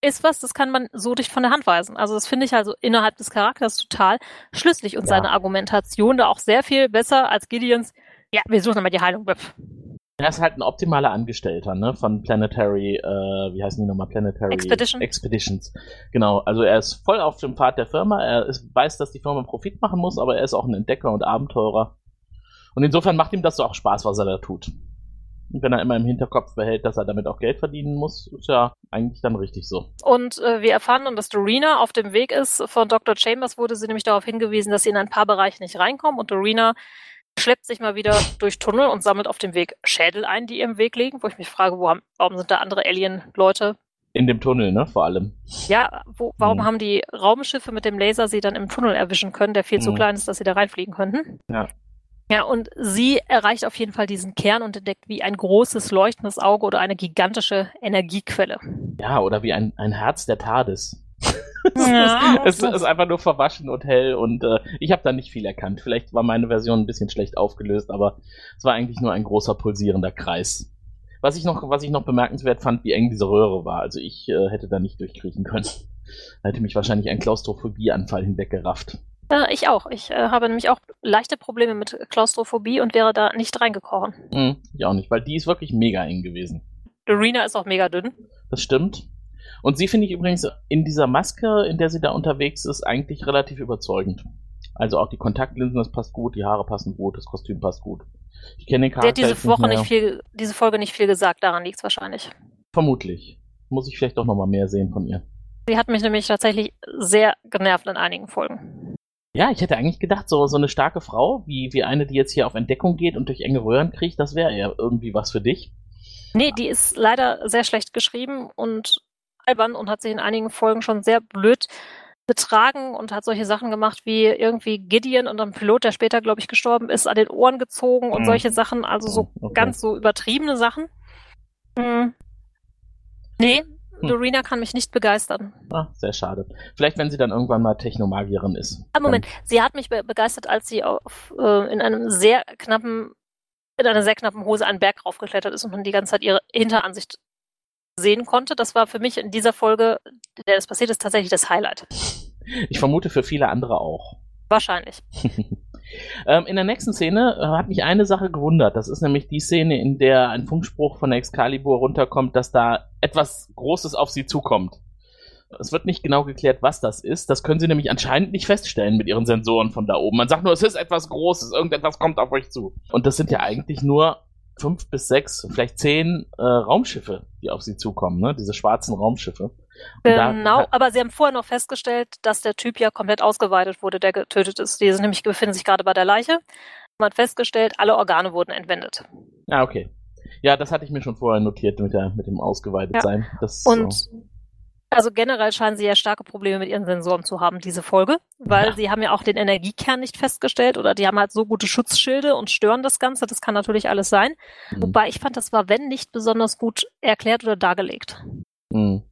ist was, das kann man so dicht von der Hand weisen. Also das finde ich also innerhalb des Charakters total schlüssig und ja. seine Argumentation da auch sehr viel besser als Gideons. Ja, wir suchen mal die Heilung. Er ist halt ein optimaler Angestellter, ne, von Planetary, äh, wie heißen die nochmal, Planetary Expedition. Expeditions. Genau, also er ist voll auf dem Pfad der Firma, er ist, weiß, dass die Firma Profit machen muss, aber er ist auch ein Entdecker und Abenteurer. Und insofern macht ihm das so auch Spaß, was er da tut. Und wenn er immer im Hinterkopf behält, dass er damit auch Geld verdienen muss, ist ja eigentlich dann richtig so. Und äh, wir erfahren dann, dass Dorina auf dem Weg ist. Von Dr. Chambers wurde sie nämlich darauf hingewiesen, dass sie in ein paar Bereiche nicht reinkommen und Dorina schleppt sich mal wieder durch Tunnel und sammelt auf dem Weg Schädel ein, die ihr im Weg liegen, wo ich mich frage, wo haben, warum sind da andere Alien-Leute? In dem Tunnel, ne, vor allem. Ja, wo, warum mhm. haben die Raumschiffe mit dem Laser sie dann im Tunnel erwischen können, der viel mhm. zu klein ist, dass sie da reinfliegen könnten? Ja. Ja, und sie erreicht auf jeden Fall diesen Kern und entdeckt wie ein großes leuchtendes Auge oder eine gigantische Energiequelle. Ja, oder wie ein, ein Herz der TARDIS. <laughs> Ja, <laughs> es, ist einfach nur verwaschen und hell und äh, ich habe da nicht viel erkannt. Vielleicht war meine Version ein bisschen schlecht aufgelöst, aber es war eigentlich nur ein großer pulsierender Kreis. Was ich noch, was ich noch bemerkenswert fand, wie eng diese Röhre war. Also ich äh, hätte da nicht durchkriechen können. Da hätte mich wahrscheinlich ein Klaustrophobieanfall hinweggerafft. Äh, ich auch. Ich äh, habe nämlich auch leichte Probleme mit Klaustrophobie und wäre da nicht reingekrochen. Mhm, ich auch nicht, weil die ist wirklich mega eng gewesen. Arena ist auch mega dünn. Das stimmt. Und sie finde ich übrigens in dieser Maske, in der sie da unterwegs ist, eigentlich relativ überzeugend. Also auch die Kontaktlinsen, das passt gut, die Haare passen gut, das Kostüm passt gut. Ich kenne den Charakter. Der hat diese Woche nicht, nicht, viel, diese Folge nicht viel gesagt, daran liegt es wahrscheinlich. Vermutlich. Muss ich vielleicht doch nochmal mehr sehen von ihr. Sie hat mich nämlich tatsächlich sehr genervt in einigen Folgen. Ja, ich hätte eigentlich gedacht, so, so eine starke Frau, wie, wie eine, die jetzt hier auf Entdeckung geht und durch enge Röhren kriegt, das wäre ja irgendwie was für dich. Nee, die ist leider sehr schlecht geschrieben und albern und hat sich in einigen Folgen schon sehr blöd betragen und hat solche Sachen gemacht wie irgendwie Gideon und ein Pilot, der später, glaube ich, gestorben ist, an den Ohren gezogen und mhm. solche Sachen, also so okay. ganz so übertriebene Sachen. Mhm. Nee, hm. Dorina kann mich nicht begeistern. Ah, sehr schade. Vielleicht, wenn sie dann irgendwann mal Technomagierin ist. Ah, Moment, sie hat mich be begeistert, als sie auf, äh, in einem sehr knappen, in einer sehr knappen Hose einen Berg raufgeklettert ist und man die ganze Zeit ihre Hinteransicht sehen konnte. Das war für mich in dieser Folge, in der das passiert ist, tatsächlich das Highlight. ich vermute für viele andere auch. Wahrscheinlich. <laughs> ähm, in der nächsten Szene äh, hat mich eine Sache gewundert. Das ist nämlich die Szene, in der ein Funkspruch von Excalibur runterkommt, dass da etwas Großes auf sie zukommt. Es wird nicht genau geklärt, was das ist. Das können sie nämlich anscheinend nicht feststellen mit ihren Sensoren von da oben. Man sagt nur, es ist etwas Großes, irgendetwas kommt auf euch zu. Und das sind ja eigentlich nur fünf bis sechs, vielleicht zehn äh, Raumschiffe, die auf sie zukommen, ne? Diese schwarzen Raumschiffe. Genau, aber sie haben vorher noch festgestellt, dass der Typ ja komplett ausgeweitet wurde, der getötet ist. Die sind nämlich befinden sich gerade bei der Leiche. Man hat festgestellt, alle Organe wurden entwendet. Ja, okay. Ja, das hatte ich mir schon vorher notiert mit, der, mit dem Ausgeweitetsein. Ja. Das, Und so. Also generell scheinen sie ja starke Probleme mit ihren Sensoren zu haben, diese Folge, weil ja. sie haben ja auch den Energiekern nicht festgestellt oder die haben halt so gute Schutzschilde und stören das Ganze. Das kann natürlich alles sein. Mhm. Wobei ich fand, das war, wenn nicht besonders gut erklärt oder dargelegt. Mhm.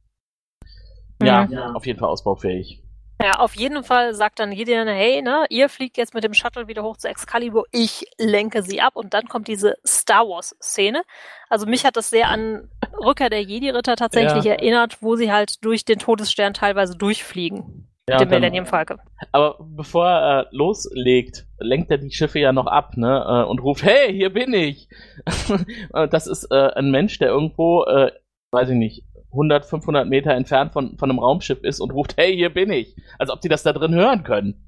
Ja, mhm. auf jeden Fall ausbaufähig. Ja, auf jeden Fall sagt dann Gideon, hey, ne, ihr fliegt jetzt mit dem Shuttle wieder hoch zu Excalibur, ich lenke sie ab und dann kommt diese Star Wars Szene. Also mich hat das sehr an Rückkehr der Jedi-Ritter tatsächlich ja. erinnert, wo sie halt durch den Todesstern teilweise durchfliegen. Ja, dem Millennium Falke. Aber bevor er äh, loslegt, lenkt er die Schiffe ja noch ab, ne? Äh, und ruft, hey, hier bin ich! <laughs> das ist äh, ein Mensch, der irgendwo, äh, weiß ich nicht, 100, 500 Meter entfernt von, von einem Raumschiff ist und ruft, hey, hier bin ich. Als ob die das da drin hören können.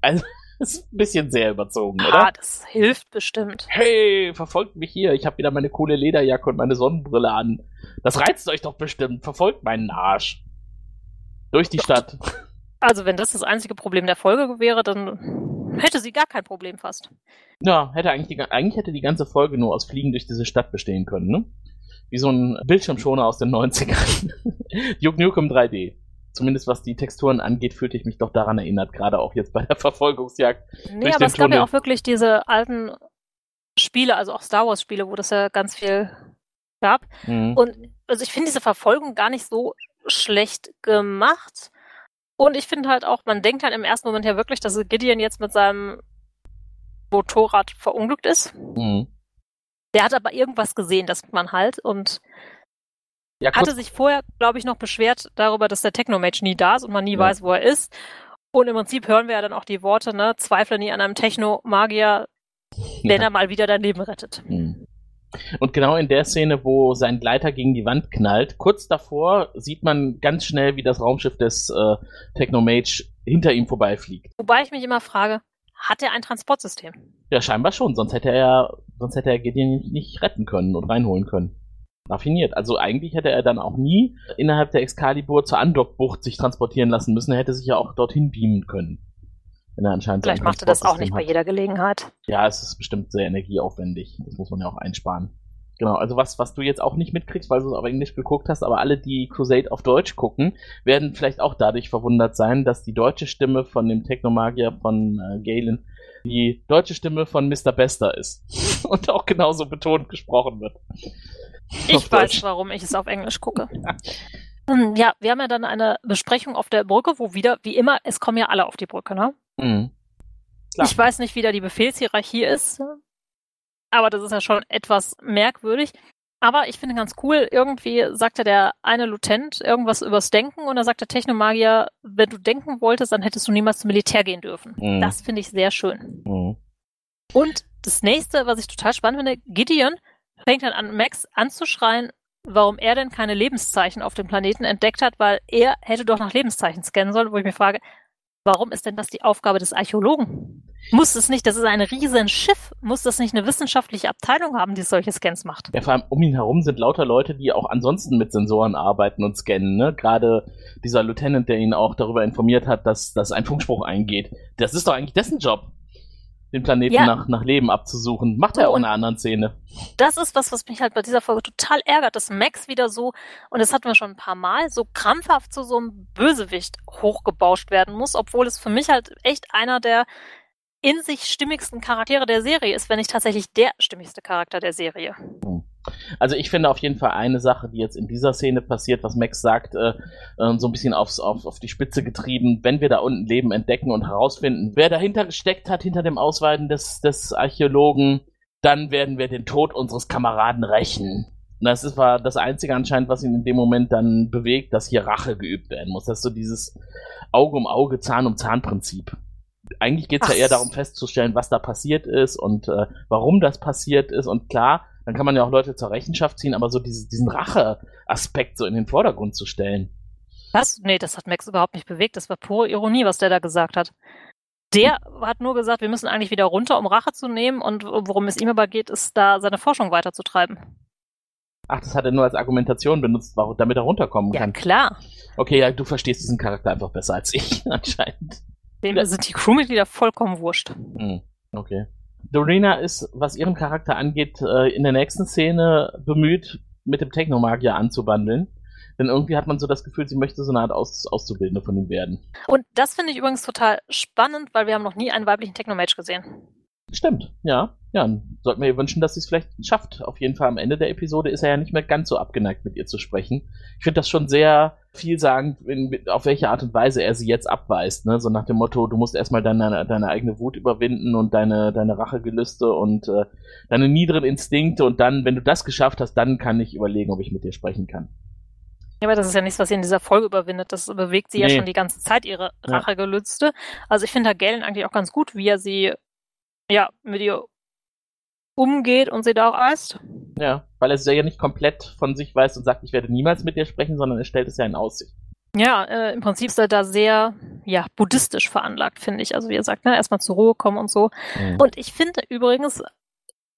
Also, <laughs> ist ein bisschen sehr überzogen, ah, oder? Ah, das hilft bestimmt. Hey, verfolgt mich hier. Ich habe wieder meine coole Lederjacke und meine Sonnenbrille an. Das reizt euch doch bestimmt. Verfolgt meinen Arsch. Durch die Stadt. Also, wenn das das einzige Problem der Folge wäre, dann hätte sie gar kein Problem fast. Ja, hätte eigentlich, die, eigentlich hätte die ganze Folge nur aus Fliegen durch diese Stadt bestehen können, ne? Wie so ein Bildschirmschoner aus den 90ern. <laughs> Duke Nukem 3D. Zumindest was die Texturen angeht, fühlte ich mich doch daran erinnert, gerade auch jetzt bei der Verfolgungsjagd. Nee, aber es gab ja auch wirklich diese alten Spiele, also auch Star Wars Spiele, wo das ja ganz viel gab. Mhm. Und also ich finde diese Verfolgung gar nicht so schlecht gemacht. Und ich finde halt auch, man denkt halt im ersten Moment ja wirklich, dass Gideon jetzt mit seinem Motorrad verunglückt ist. Mhm. Der hat aber irgendwas gesehen, das man halt und ja, hatte sich vorher, glaube ich, noch beschwert darüber, dass der Technomage nie da ist und man nie ja. weiß, wo er ist. Und im Prinzip hören wir ja dann auch die Worte, ne, zweifle nie an einem Technomagier, wenn ja. er mal wieder dein Leben rettet. Hm. Und genau in der Szene, wo sein Gleiter gegen die Wand knallt, kurz davor sieht man ganz schnell, wie das Raumschiff des äh, Technomage hinter ihm vorbeifliegt. Wobei ich mich immer frage, hat er ein Transportsystem? Ja, scheinbar schon, sonst hätte er, sonst hätte er Gideon nicht retten können und reinholen können. Raffiniert. Also eigentlich hätte er dann auch nie innerhalb der Excalibur zur Andockbucht sich transportieren lassen müssen. Er hätte sich ja auch dorthin beamen können. Wenn er anscheinend Vielleicht macht er das auch nicht hat. bei jeder Gelegenheit. Ja, es ist bestimmt sehr energieaufwendig. Das muss man ja auch einsparen. Genau, also was, was du jetzt auch nicht mitkriegst, weil du es auf Englisch geguckt hast, aber alle, die Crusade auf Deutsch gucken, werden vielleicht auch dadurch verwundert sein, dass die deutsche Stimme von dem Technomagier von äh, Galen die deutsche Stimme von Mr. Bester ist. <laughs> Und auch genauso betont gesprochen wird. Ich weiß, Deutsch. warum ich es auf Englisch gucke. Hm, ja, wir haben ja dann eine Besprechung auf der Brücke, wo wieder, wie immer, es kommen ja alle auf die Brücke, ne? Mhm. Ich weiß nicht, wie da die Befehlshierarchie ist aber das ist ja schon etwas merkwürdig. Aber ich finde ganz cool, irgendwie sagte der eine Lutent irgendwas übers Denken und dann sagt der Technomagier, wenn du denken wolltest, dann hättest du niemals zum Militär gehen dürfen. Mhm. Das finde ich sehr schön. Mhm. Und das nächste, was ich total spannend finde, Gideon fängt dann an, Max anzuschreien, warum er denn keine Lebenszeichen auf dem Planeten entdeckt hat, weil er hätte doch nach Lebenszeichen scannen sollen, wo ich mir frage, warum ist denn das die Aufgabe des Archäologen? Muss es nicht, das ist ein riesen Schiff, muss das nicht eine wissenschaftliche Abteilung haben, die solche Scans macht? Ja, vor allem um ihn herum sind lauter Leute, die auch ansonsten mit Sensoren arbeiten und scannen. Ne? Gerade dieser Lieutenant, der ihn auch darüber informiert hat, dass, dass ein Funkspruch eingeht. Das ist doch eigentlich dessen Job den Planeten ja. nach, nach Leben abzusuchen. Macht er auch in einer anderen Szene. Das ist was, was mich halt bei dieser Folge total ärgert, dass Max wieder so, und das hatten wir schon ein paar Mal, so krampfhaft zu so einem Bösewicht hochgebauscht werden muss, obwohl es für mich halt echt einer der in sich stimmigsten Charaktere der Serie ist, wenn nicht tatsächlich der stimmigste Charakter der Serie. Hm. Also ich finde auf jeden Fall eine Sache, die jetzt in dieser Szene passiert, was Max sagt, äh, äh, so ein bisschen aufs, auf, auf die Spitze getrieben, wenn wir da unten Leben entdecken und herausfinden, wer dahinter gesteckt hat, hinter dem Ausweiden des, des Archäologen, dann werden wir den Tod unseres Kameraden rächen. Und das ist, war das Einzige anscheinend, was ihn in dem Moment dann bewegt, dass hier Rache geübt werden muss. Das ist so dieses Auge um Auge, Zahn um Zahn Prinzip. Eigentlich geht es ja eher darum festzustellen, was da passiert ist und äh, warum das passiert ist. Und klar, dann kann man ja auch Leute zur Rechenschaft ziehen, aber so dieses, diesen Rache-Aspekt so in den Vordergrund zu stellen. Was? Nee, das hat Max überhaupt nicht bewegt. Das war pure Ironie, was der da gesagt hat. Der hat nur gesagt, wir müssen eigentlich wieder runter, um Rache zu nehmen. Und worum es ihm aber geht, ist da seine Forschung weiterzutreiben. Ach, das hat er nur als Argumentation benutzt, damit er runterkommen Ja, kann. klar. Okay, ja, du verstehst diesen Charakter einfach besser als ich, <laughs> anscheinend. Dem sind die Crewmitglieder vollkommen wurscht. Hm, okay. Dorina ist, was ihren Charakter angeht, äh, in der nächsten Szene bemüht, mit dem Technomagier anzubandeln. Denn irgendwie hat man so das Gefühl, sie möchte so eine Art Aus Auszubildende von ihm werden. Und das finde ich übrigens total spannend, weil wir haben noch nie einen weiblichen Technomage gesehen. Stimmt, ja. Ja, sollten wir ihr wünschen, dass sie es vielleicht schafft. Auf jeden Fall am Ende der Episode ist er ja nicht mehr ganz so abgeneigt, mit ihr zu sprechen. Ich finde das schon sehr vielsagend, in, auf welche Art und Weise er sie jetzt abweist. Ne? So nach dem Motto, du musst erstmal deine, deine eigene Wut überwinden und deine, deine Rachegelüste und äh, deine niederen Instinkte und dann, wenn du das geschafft hast, dann kann ich überlegen, ob ich mit dir sprechen kann. Ja, aber das ist ja nichts, was sie in dieser Folge überwindet. Das bewegt sie Nee. ja schon die ganze Zeit, ihre Ja. Rachegelüste. Also ich finde Herr Galen eigentlich auch ganz gut, wie er sie, ja, mit ihr umgeht und sie da auch eist. Ja, weil er es ja nicht komplett von sich weiß und sagt, ich werde niemals mit dir sprechen, sondern er stellt es ja in Aussicht. Ja, äh, im Prinzip ist er da sehr, ja, buddhistisch veranlagt, finde ich. Also wie er sagt, ne, erstmal zur Ruhe kommen und so. Und ich finde übrigens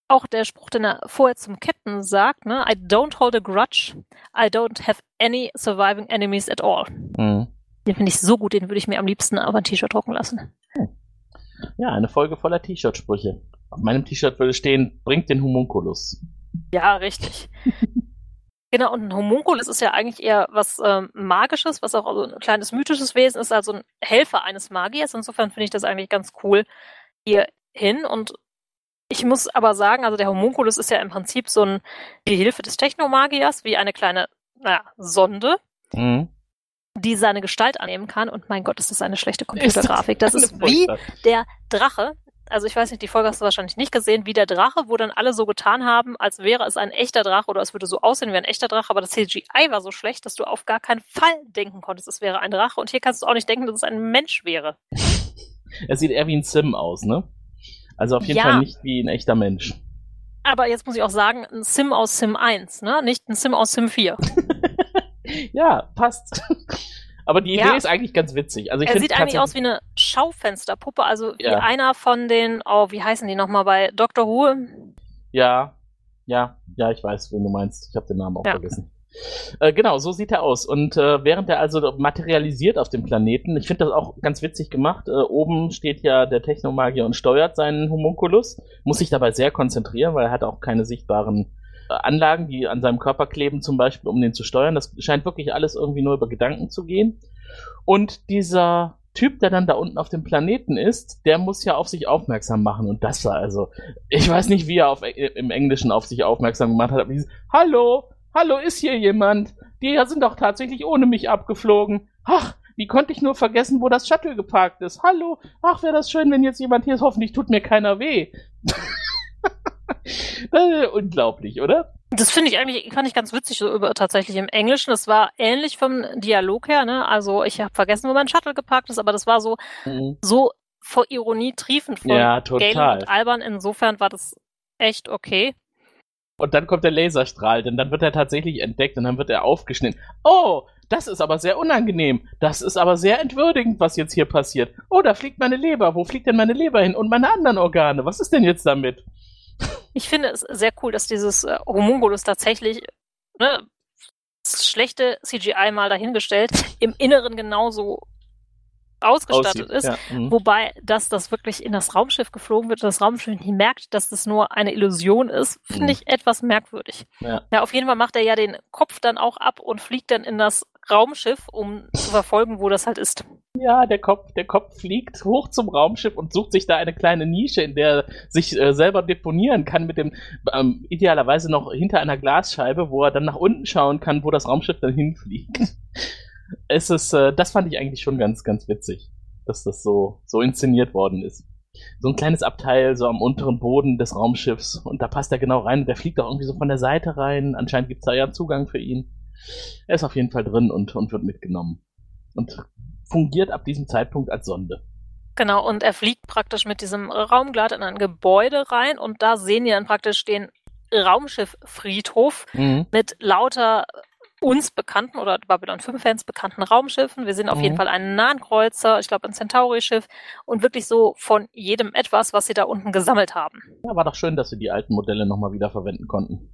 auch der Spruch, den er vorher zum Captain sagt, ne, I don't hold a grudge, I don't have any surviving enemies at all. Mhm. Den finde ich so gut, den würde ich mir am liebsten auf ein T-Shirt drucken lassen. Ja, eine Folge voller T-Shirt-Sprüche. Auf meinem T-Shirt würde stehen, bringt den Homunculus. Ja, richtig. <laughs> genau, und ein Homunculus ist ja eigentlich eher was ähm, Magisches, was auch so ein kleines mythisches Wesen ist, also ein Helfer eines Magiers. Insofern finde ich das eigentlich ganz cool hier hin. Und ich muss aber sagen, also der Homunculus ist ja im Prinzip so ein die Hilfe des Technomagiers, wie eine kleine naja, Sonde, Mhm. Die seine Gestalt annehmen kann. Und mein Gott, ist das eine schlechte Computergrafik. Das ist wie der Drache. Also ich weiß nicht, die Folge hast du wahrscheinlich nicht gesehen, wie der Drache, wo dann alle so getan haben, als wäre es ein echter Drache oder es würde so aussehen wie ein echter Drache, aber das CGI war so schlecht, dass du auf gar keinen Fall denken konntest, es wäre ein Drache. Und hier kannst du auch nicht denken, dass es ein Mensch wäre. <laughs> Er sieht eher wie ein Sim aus, ne? Also auf jeden Ja. Fall nicht wie ein echter Mensch. Aber jetzt muss ich auch sagen, ein Sim aus Sim 1, ne? Nicht ein Sim aus Sim 4. <laughs> Ja, passt. <laughs> Aber die Idee Ja. ist eigentlich ganz witzig. Also ich er sieht eigentlich aus wie eine Schaufensterpuppe, also wie Ja. einer von den, oh, wie heißen die nochmal bei Dr. Who? Ja, ja, ja, ich weiß, wen du meinst. Ich habe den Namen auch Ja. vergessen. Äh, genau, so sieht er aus. Und äh, während er also materialisiert auf dem Planeten, ich finde das auch ganz witzig gemacht. Äh, oben steht ja der Technomagier und steuert seinen Homunculus, muss sich dabei sehr konzentrieren, weil er hat auch keine sichtbaren Anlagen, die an seinem Körper kleben, zum Beispiel, um den zu steuern. Das scheint wirklich alles irgendwie nur über Gedanken zu gehen. Und dieser Typ, der dann da unten auf dem Planeten ist, der muss ja auf sich aufmerksam machen. Und das war also, ich weiß nicht, wie er auf, im Englischen auf sich aufmerksam gemacht hat, aber dieses, hallo, hallo, ist hier jemand? Die sind doch tatsächlich ohne mich abgeflogen. Ach, wie konnte ich nur vergessen, wo das Shuttle geparkt ist? Hallo, ach, wäre das schön, wenn jetzt jemand hier ist. Hoffentlich tut mir keiner weh. <laughs> äh, unglaublich, oder? Das finde ich eigentlich, fand ich ganz witzig so über, tatsächlich im Englischen. Das war ähnlich vom Dialog her, ne? Also ich habe vergessen, wo mein Shuttle geparkt ist, aber das war so, Mhm. so vor Ironie triefend von Ja, Galen und Alban. Insofern war das echt okay. Und dann kommt der Laserstrahl, denn dann wird er tatsächlich entdeckt und dann wird er aufgeschnitten. Oh, das ist aber sehr unangenehm. Das ist aber sehr entwürdigend, was jetzt hier passiert. Oh, da fliegt meine Leber. Wo fliegt denn meine Leber hin? Und meine anderen Organe? Was ist denn jetzt damit? Ich finde es sehr cool, dass dieses äh, Homunculus tatsächlich, ne, das schlechte CGI mal dahingestellt, im Inneren genauso ausgestattet Aussieht. ist. Ja. mhm. Wobei, dass das wirklich in das Raumschiff geflogen wird und das Raumschiff nicht merkt, dass das nur eine Illusion ist, finde Mhm. ich etwas merkwürdig. Ja. ja, auf jeden Fall macht er ja den Kopf dann auch ab und fliegt dann in das Raumschiff, um zu verfolgen, wo das halt ist. Ja, der Kopf, der Kopf fliegt hoch zum Raumschiff und sucht sich da eine kleine Nische, in der er sich äh, selber deponieren kann, mit dem ähm, idealerweise noch hinter einer Glasscheibe, wo er dann nach unten schauen kann, wo das Raumschiff dann hinfliegt. <laughs> Es ist, äh, das fand ich eigentlich schon ganz, ganz witzig, dass das so, so inszeniert worden ist. so ein kleines Abteil so am unteren Boden des Raumschiffs und da passt er genau rein und der fliegt auch irgendwie so von der Seite rein. Anscheinend gibt es da ja Zugang für ihn. Er ist auf jeden Fall drin und, und wird mitgenommen. Und fungiert ab diesem Zeitpunkt als Sonde. Genau, und er fliegt praktisch mit diesem Raumglad in ein Gebäude rein und da sehen wir dann praktisch den Raumschifffriedhof Mhm. mit lauter uns bekannten oder Babylon 5 Fans bekannten Raumschiffen. Wir sehen auf Mhm. jeden Fall einen nahen Kreuzer, ich glaube ein Centauri-Schiff und wirklich so von jedem etwas, was sie da unten gesammelt haben. Ja, war doch schön, dass sie die alten Modelle nochmal wieder verwenden konnten.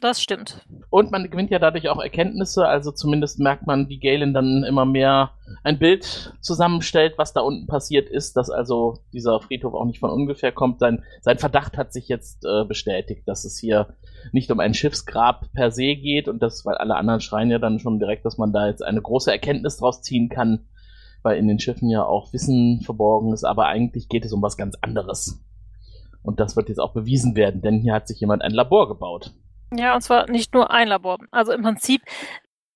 Das stimmt. Und man gewinnt ja dadurch auch Erkenntnisse, also zumindest merkt man, wie Galen dann immer mehr ein Bild zusammenstellt, was da unten passiert ist, dass also dieser Friedhof auch nicht von ungefähr kommt. Sein, sein Verdacht hat sich jetzt äh, bestätigt, dass es hier nicht um ein Schiffsgrab per se geht und das, weil alle anderen schreien ja dann schon direkt, dass man da jetzt eine große Erkenntnis draus ziehen kann, weil in den Schiffen ja auch Wissen verborgen ist, aber eigentlich geht es um was ganz anderes. Und das wird jetzt auch bewiesen werden, denn hier hat sich jemand ein Labor gebaut. Ja, und zwar nicht nur ein Labor. Also im Prinzip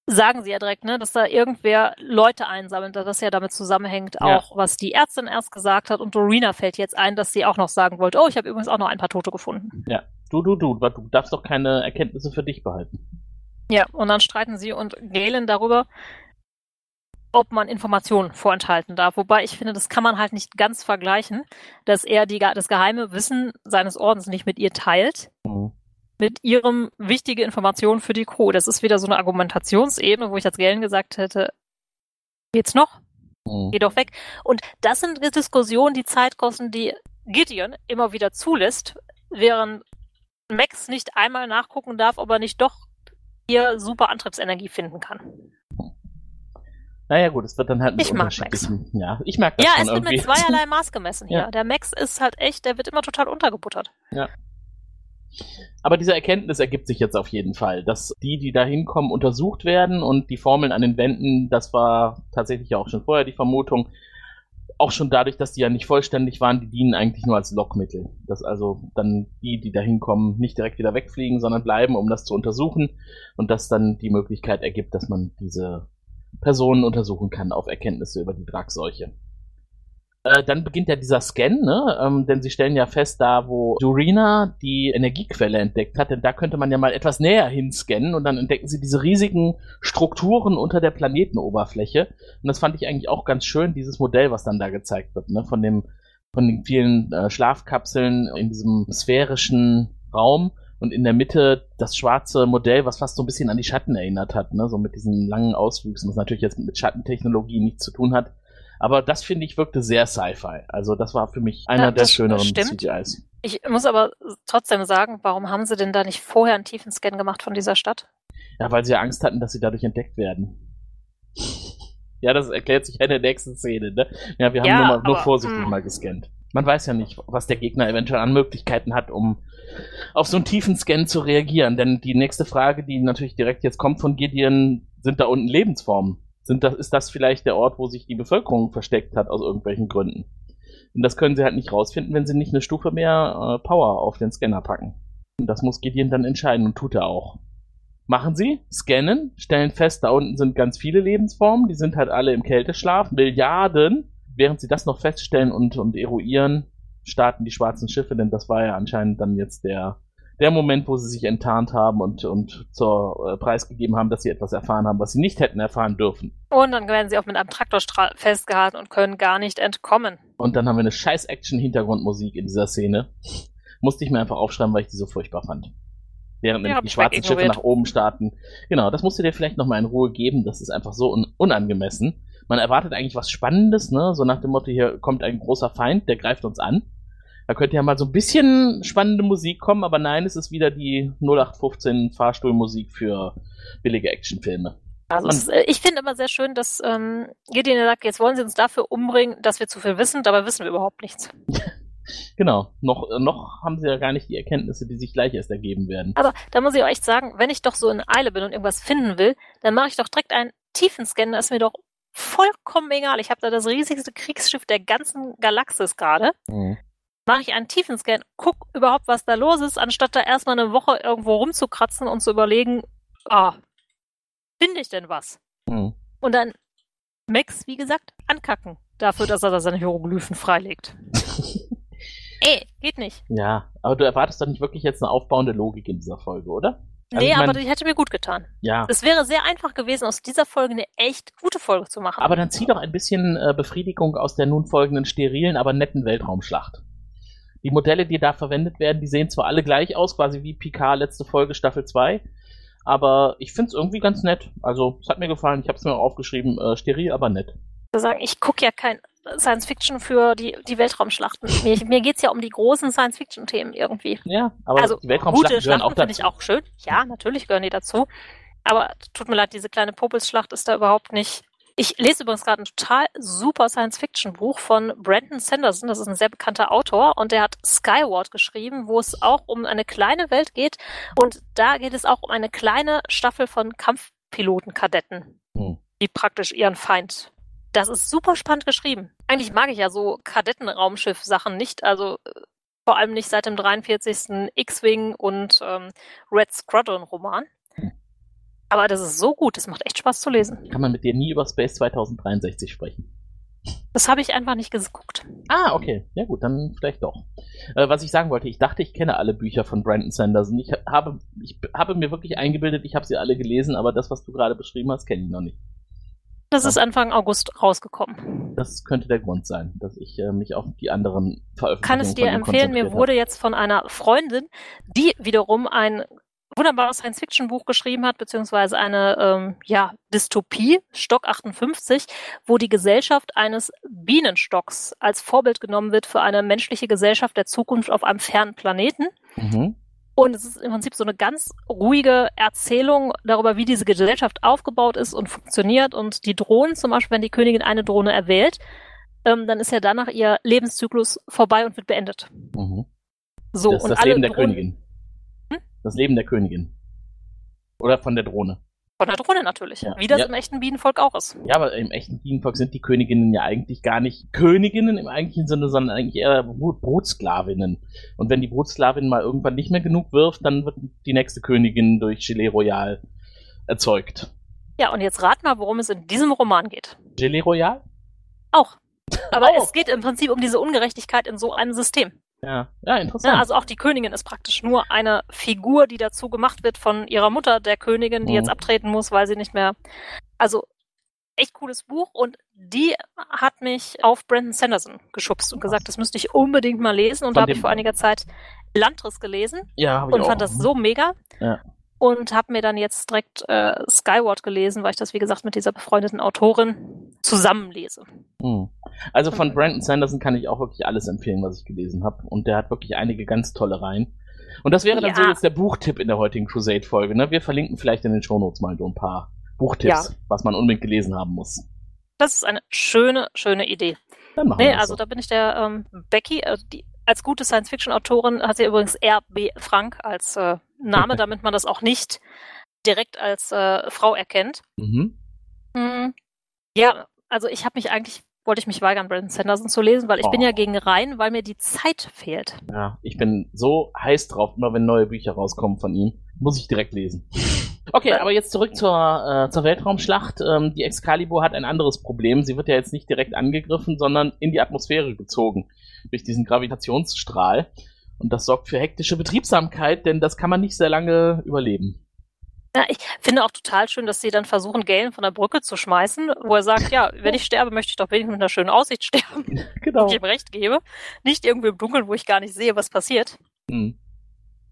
sagen sie ja direkt, ne, dass da irgendwer Leute einsammelt, dass das ja damit zusammenhängt, Ja. auch was die Ärztin erst gesagt hat. Und Dorina fällt jetzt ein, dass sie auch noch sagen wollte, oh, ich habe übrigens auch noch ein paar Tote gefunden. Ja, du, du, du, du darfst doch keine Erkenntnisse für dich behalten. Ja, und dann streiten sie und Galen darüber, ob man Informationen vorenthalten darf. Wobei ich finde, das kann man halt nicht ganz vergleichen, dass er die, das geheime Wissen seines Ordens nicht mit ihr teilt, mit ihrem wichtige Informationen für die Crew. Das ist wieder so eine Argumentationsebene, wo ich als Galen gesagt hätte, geht's noch? Mhm. Geh doch weg. Und das sind Diskussionen, die Zeit kosten, die Gideon immer wieder zulässt, während Max nicht einmal nachgucken darf, ob er nicht doch hier super Antriebsenergie finden kann. Naja, gut, es wird dann halt mit Ich mag unterschiedlichen. Ja, ich mag das Ja, es wird irgendwie. mit zweierlei Maß gemessen hier. <laughs> Ja. Der Max ist halt echt, der wird immer total untergebuttert. Aber diese Erkenntnis ergibt sich jetzt auf jeden Fall, dass die, die da hinkommen, untersucht werden und die Formeln an den Wänden, das war tatsächlich ja auch schon vorher die Vermutung, auch schon dadurch, dass die ja nicht vollständig waren, die dienen eigentlich nur als Lockmittel. Dass also dann die, die da hinkommen, nicht direkt wieder wegfliegen, sondern bleiben, um das zu untersuchen und das dann die Möglichkeit ergibt, dass man diese Personen untersuchen kann auf Erkenntnisse über die Dragseuche. Äh, dann beginnt ja dieser Scan, ne? Ähm, denn sie stellen ja fest, da wo Durina die Energiequelle entdeckt hat, denn da könnte man ja mal etwas näher hinscannen und dann entdecken sie diese riesigen Strukturen unter der Planetenoberfläche. Und das fand ich eigentlich auch ganz schön, dieses Modell, was dann da gezeigt wird, ne? Von dem, von den vielen äh, Schlafkapseln in diesem sphärischen Raum und in der Mitte das schwarze Modell, was fast so ein bisschen an die Schatten erinnert hat, ne? So mit diesen langen Auswüchsen, was natürlich jetzt mit Schattentechnologie nichts zu tun hat. Aber das finde ich wirkte sehr Sci-Fi. Also das war für mich einer Ja, der schöneren stimmt. CGIs. Ich muss aber trotzdem sagen, warum haben sie denn da nicht vorher einen tiefen Scan gemacht von dieser Stadt? Ja, weil sie ja Angst hatten, dass sie dadurch entdeckt werden. <laughs> Ja, das erklärt sich ja in der nächsten Szene, ne? Ja, wir haben Ja, nur, mal, nur aber, vorsichtig hm. mal gescannt. Man weiß ja nicht, was der Gegner eventuell an Möglichkeiten hat, um auf so einen tiefen Scan zu reagieren. Denn die nächste Frage, die natürlich direkt jetzt kommt von Gideon, sind da unten Lebensformen? Sind das, ist das vielleicht der Ort, wo sich die Bevölkerung versteckt hat aus irgendwelchen Gründen? Und das können sie halt nicht rausfinden, wenn sie nicht eine Stufe mehr äh, Power auf den Scanner packen. Und das muss Gideon dann entscheiden und tut er auch. Machen sie, scannen, stellen fest, da unten sind ganz viele Lebensformen, die sind halt alle im Kälteschlaf, Milliarden. Während sie das noch feststellen und, und eruieren, starten die schwarzen Schiffe, denn das war ja anscheinend dann jetzt der, der Moment, wo sie sich enttarnt haben und, und zur äh, preisgegeben haben, dass sie etwas erfahren haben, was sie nicht hätten erfahren dürfen. Und dann werden sie auch mit einem Traktorstrahl festgehalten und können gar nicht entkommen. Und dann haben wir eine scheiß Action-Hintergrundmusik in dieser Szene. Musste ich mir einfach aufschreiben, weil ich die so furchtbar fand. Während Ja, nämlich die schwarzen Schiffe nach oben starten. Genau, das musst du dir vielleicht nochmal in Ruhe geben. Das ist einfach so un unangemessen. Man erwartet eigentlich was Spannendes, ne? So nach dem Motto, hier kommt ein großer Feind, der greift uns an. Da könnte ja mal so ein bisschen spannende Musik kommen, aber nein, es ist wieder die 0815 Fahrstuhlmusik für billige Actionfilme. Also ist, äh, ich finde immer sehr schön, dass ähm, Gideon sagt, jetzt wollen sie uns dafür umbringen, dass wir zu viel wissen, dabei wissen wir überhaupt nichts. <laughs> Genau, noch, äh, noch haben sie ja gar nicht die Erkenntnisse, die sich gleich erst ergeben werden. Aber da muss ich auch echt sagen, wenn ich doch so in Eile bin und irgendwas finden will, dann mache ich doch direkt einen tiefen Scan, das ist mir doch vollkommen egal. Ich habe da das riesigste Kriegsschiff der ganzen Galaxis gerade. Mache ich einen tiefen Scan, guck überhaupt, was da los ist, anstatt da erstmal eine Woche irgendwo rumzukratzen und zu überlegen, ah, finde ich denn was? Mhm. Und dann Max, wie gesagt, ankacken. Dafür, dass er da seine Hieroglyphen freilegt. <laughs> Ey, geht nicht. Ja, aber du erwartest doch nicht wirklich jetzt eine aufbauende Logik in dieser Folge, oder? Also nee, ich mein, aber die hätte mir gut getan. Ja, Es wäre sehr einfach gewesen, aus dieser Folge eine echt gute Folge zu machen. aber dann zieh doch ein bisschen äh, Befriedigung aus der nun folgenden sterilen, aber netten Weltraumschlacht. Die Modelle, die da verwendet werden, die sehen zwar alle gleich aus, quasi wie Picard letzte Folge Staffel 2, aber ich find's irgendwie ganz nett. Also, es hat mir gefallen, ich habe es mir auch aufgeschrieben, äh, steril, aber nett. sagen, ich gucke ja kein Science Fiction für die, die Weltraumschlachten. Mir, mir geht's ja um die großen Science Fiction Themen irgendwie. Ja, aber also die Weltraumschlachten gute gehören Schlachten auch finde ich auch schön. Ja, natürlich gehören die dazu. Aber tut mir leid, diese kleine Popelsschlacht ist da überhaupt nicht. Ich lese übrigens gerade ein total super Science-Fiction-Buch von Brandon Sanderson. Das ist ein sehr bekannter Autor und der hat Skyward geschrieben, wo es auch um eine kleine Welt geht. Und da geht es auch um eine kleine Staffel von Kampfpiloten-Kadetten, Hm. die praktisch ihren Feind. Das ist super spannend geschrieben. Eigentlich mag ich ja so Kadettenraumschiff-Sachen nicht. Also äh, vor allem nicht seit dem 43. X-Wing und ähm, Red Squadron-Roman. Aber das ist so gut, das macht echt Spaß zu lesen. Kann man mit dir nie über Space 2063 sprechen. Das habe ich einfach nicht geguckt. Ah, okay. Ja gut, dann vielleicht doch. Äh, was ich sagen wollte, ich dachte, ich kenne alle Bücher von Brandon Sanderson. Ich habe, ich habe mir wirklich eingebildet, ich habe sie alle gelesen, aber das, was du gerade beschrieben hast, kenne ich noch nicht. Das Ja. ist Anfang August rausgekommen. Das könnte der Grund sein, dass ich äh, mich auf die anderen Veröffentlichungen Kann es dir empfehlen. Mir wurde jetzt von einer Freundin, die wiederum ein wunderbares Science-Fiction-Buch geschrieben hat, beziehungsweise eine ähm, ja, Dystopie, Stock 58, wo die Gesellschaft eines Bienenstocks als Vorbild genommen wird für eine menschliche Gesellschaft der Zukunft auf einem fernen Planeten. Mhm. Und es ist im Prinzip so eine ganz ruhige Erzählung darüber, wie diese Gesellschaft aufgebaut ist und funktioniert. Und die Drohnen, zum Beispiel, wenn die Königin eine Drohne erwählt, ähm, dann ist ja danach ihr Lebenszyklus vorbei und wird beendet. Mhm. So, das ist und das alle Leben der Drohnen Königin. Das Leben der Königin. Oder von der Drohne. von der Drohne natürlich. Ja. Wie das Ja. im echten Bienenvolk auch ist. Ja, aber im echten Bienenvolk sind die Königinnen ja eigentlich gar nicht Königinnen im eigentlichen Sinne, sondern eigentlich eher Brut Brutsklavinnen. Und wenn die Brutsklavin mal irgendwann nicht mehr genug wirft, dann wird die nächste Königin durch Gelee Royal erzeugt. Ja, und jetzt rat mal, worum es in diesem Roman geht. Gelee Royal? Auch. Aber Auch. es geht im Prinzip um diese Ungerechtigkeit in so einem System. Ja, ja, interessant. Ja, also auch die Königin ist praktisch nur eine Figur, die dazu gemacht wird von ihrer Mutter, der Königin, die Mhm. jetzt abtreten muss, weil sie nicht mehr. Also echt cooles Buch und die hat mich auf Brandon Sanderson geschubst und gesagt, das müsste ich unbedingt mal lesen. Und Von da habe ich vor einiger Zeit Landriss gelesen ja, und auch. fand das so mega. Ja. Und habe mir dann jetzt direkt äh, Skyward gelesen, weil ich das, wie gesagt, mit dieser befreundeten Autorin zusammenlese. Hm. Also von Brandon Sanderson kann ich auch wirklich alles empfehlen, was ich gelesen habe. Und der hat wirklich einige ganz tolle Reihen. Und das wäre dann Ja. so jetzt der Buchtipp in der heutigen Crusade-Folge. Ne? Wir verlinken vielleicht in den Shownotes mal so ein paar Buchtipps, Ja. was man unbedingt gelesen haben muss. Das ist eine schöne, schöne Idee. Dann machen Nee, wir das also so. da bin ich der ähm, Becky, äh, die, als gute Science-Fiction-Autorin hat sie übrigens R.B. Frank als äh, Name, damit man das auch nicht direkt als äh, Frau erkennt. Mhm. Hm. Ja, also ich habe mich eigentlich, wollte ich mich weigern, Brandon Sanderson zu lesen, weil ich bin Oh. ja gegen Rhein, weil mir die Zeit fehlt. Ja, ich bin so heiß drauf, immer wenn neue Bücher rauskommen von ihm. Muss ich direkt lesen. Okay, aber jetzt zurück zur, äh, zur Weltraumschlacht. Ähm, die Excalibur hat ein anderes Problem. Sie wird ja jetzt nicht direkt angegriffen, sondern in die Atmosphäre gezogen durch diesen Gravitationsstrahl. Und das sorgt für hektische Betriebsamkeit, denn das kann man nicht sehr lange überleben. Ja, ich finde auch total schön, dass sie dann versuchen, Galen von der Brücke zu schmeißen, wo er sagt, ja, wenn ich sterbe, möchte ich doch wenigstens mit einer schönen Aussicht sterben, <laughs> <laughs> Genau. wo ich ihm recht gebe. Nicht irgendwie im Dunkeln, wo ich gar nicht sehe, was passiert. Hm.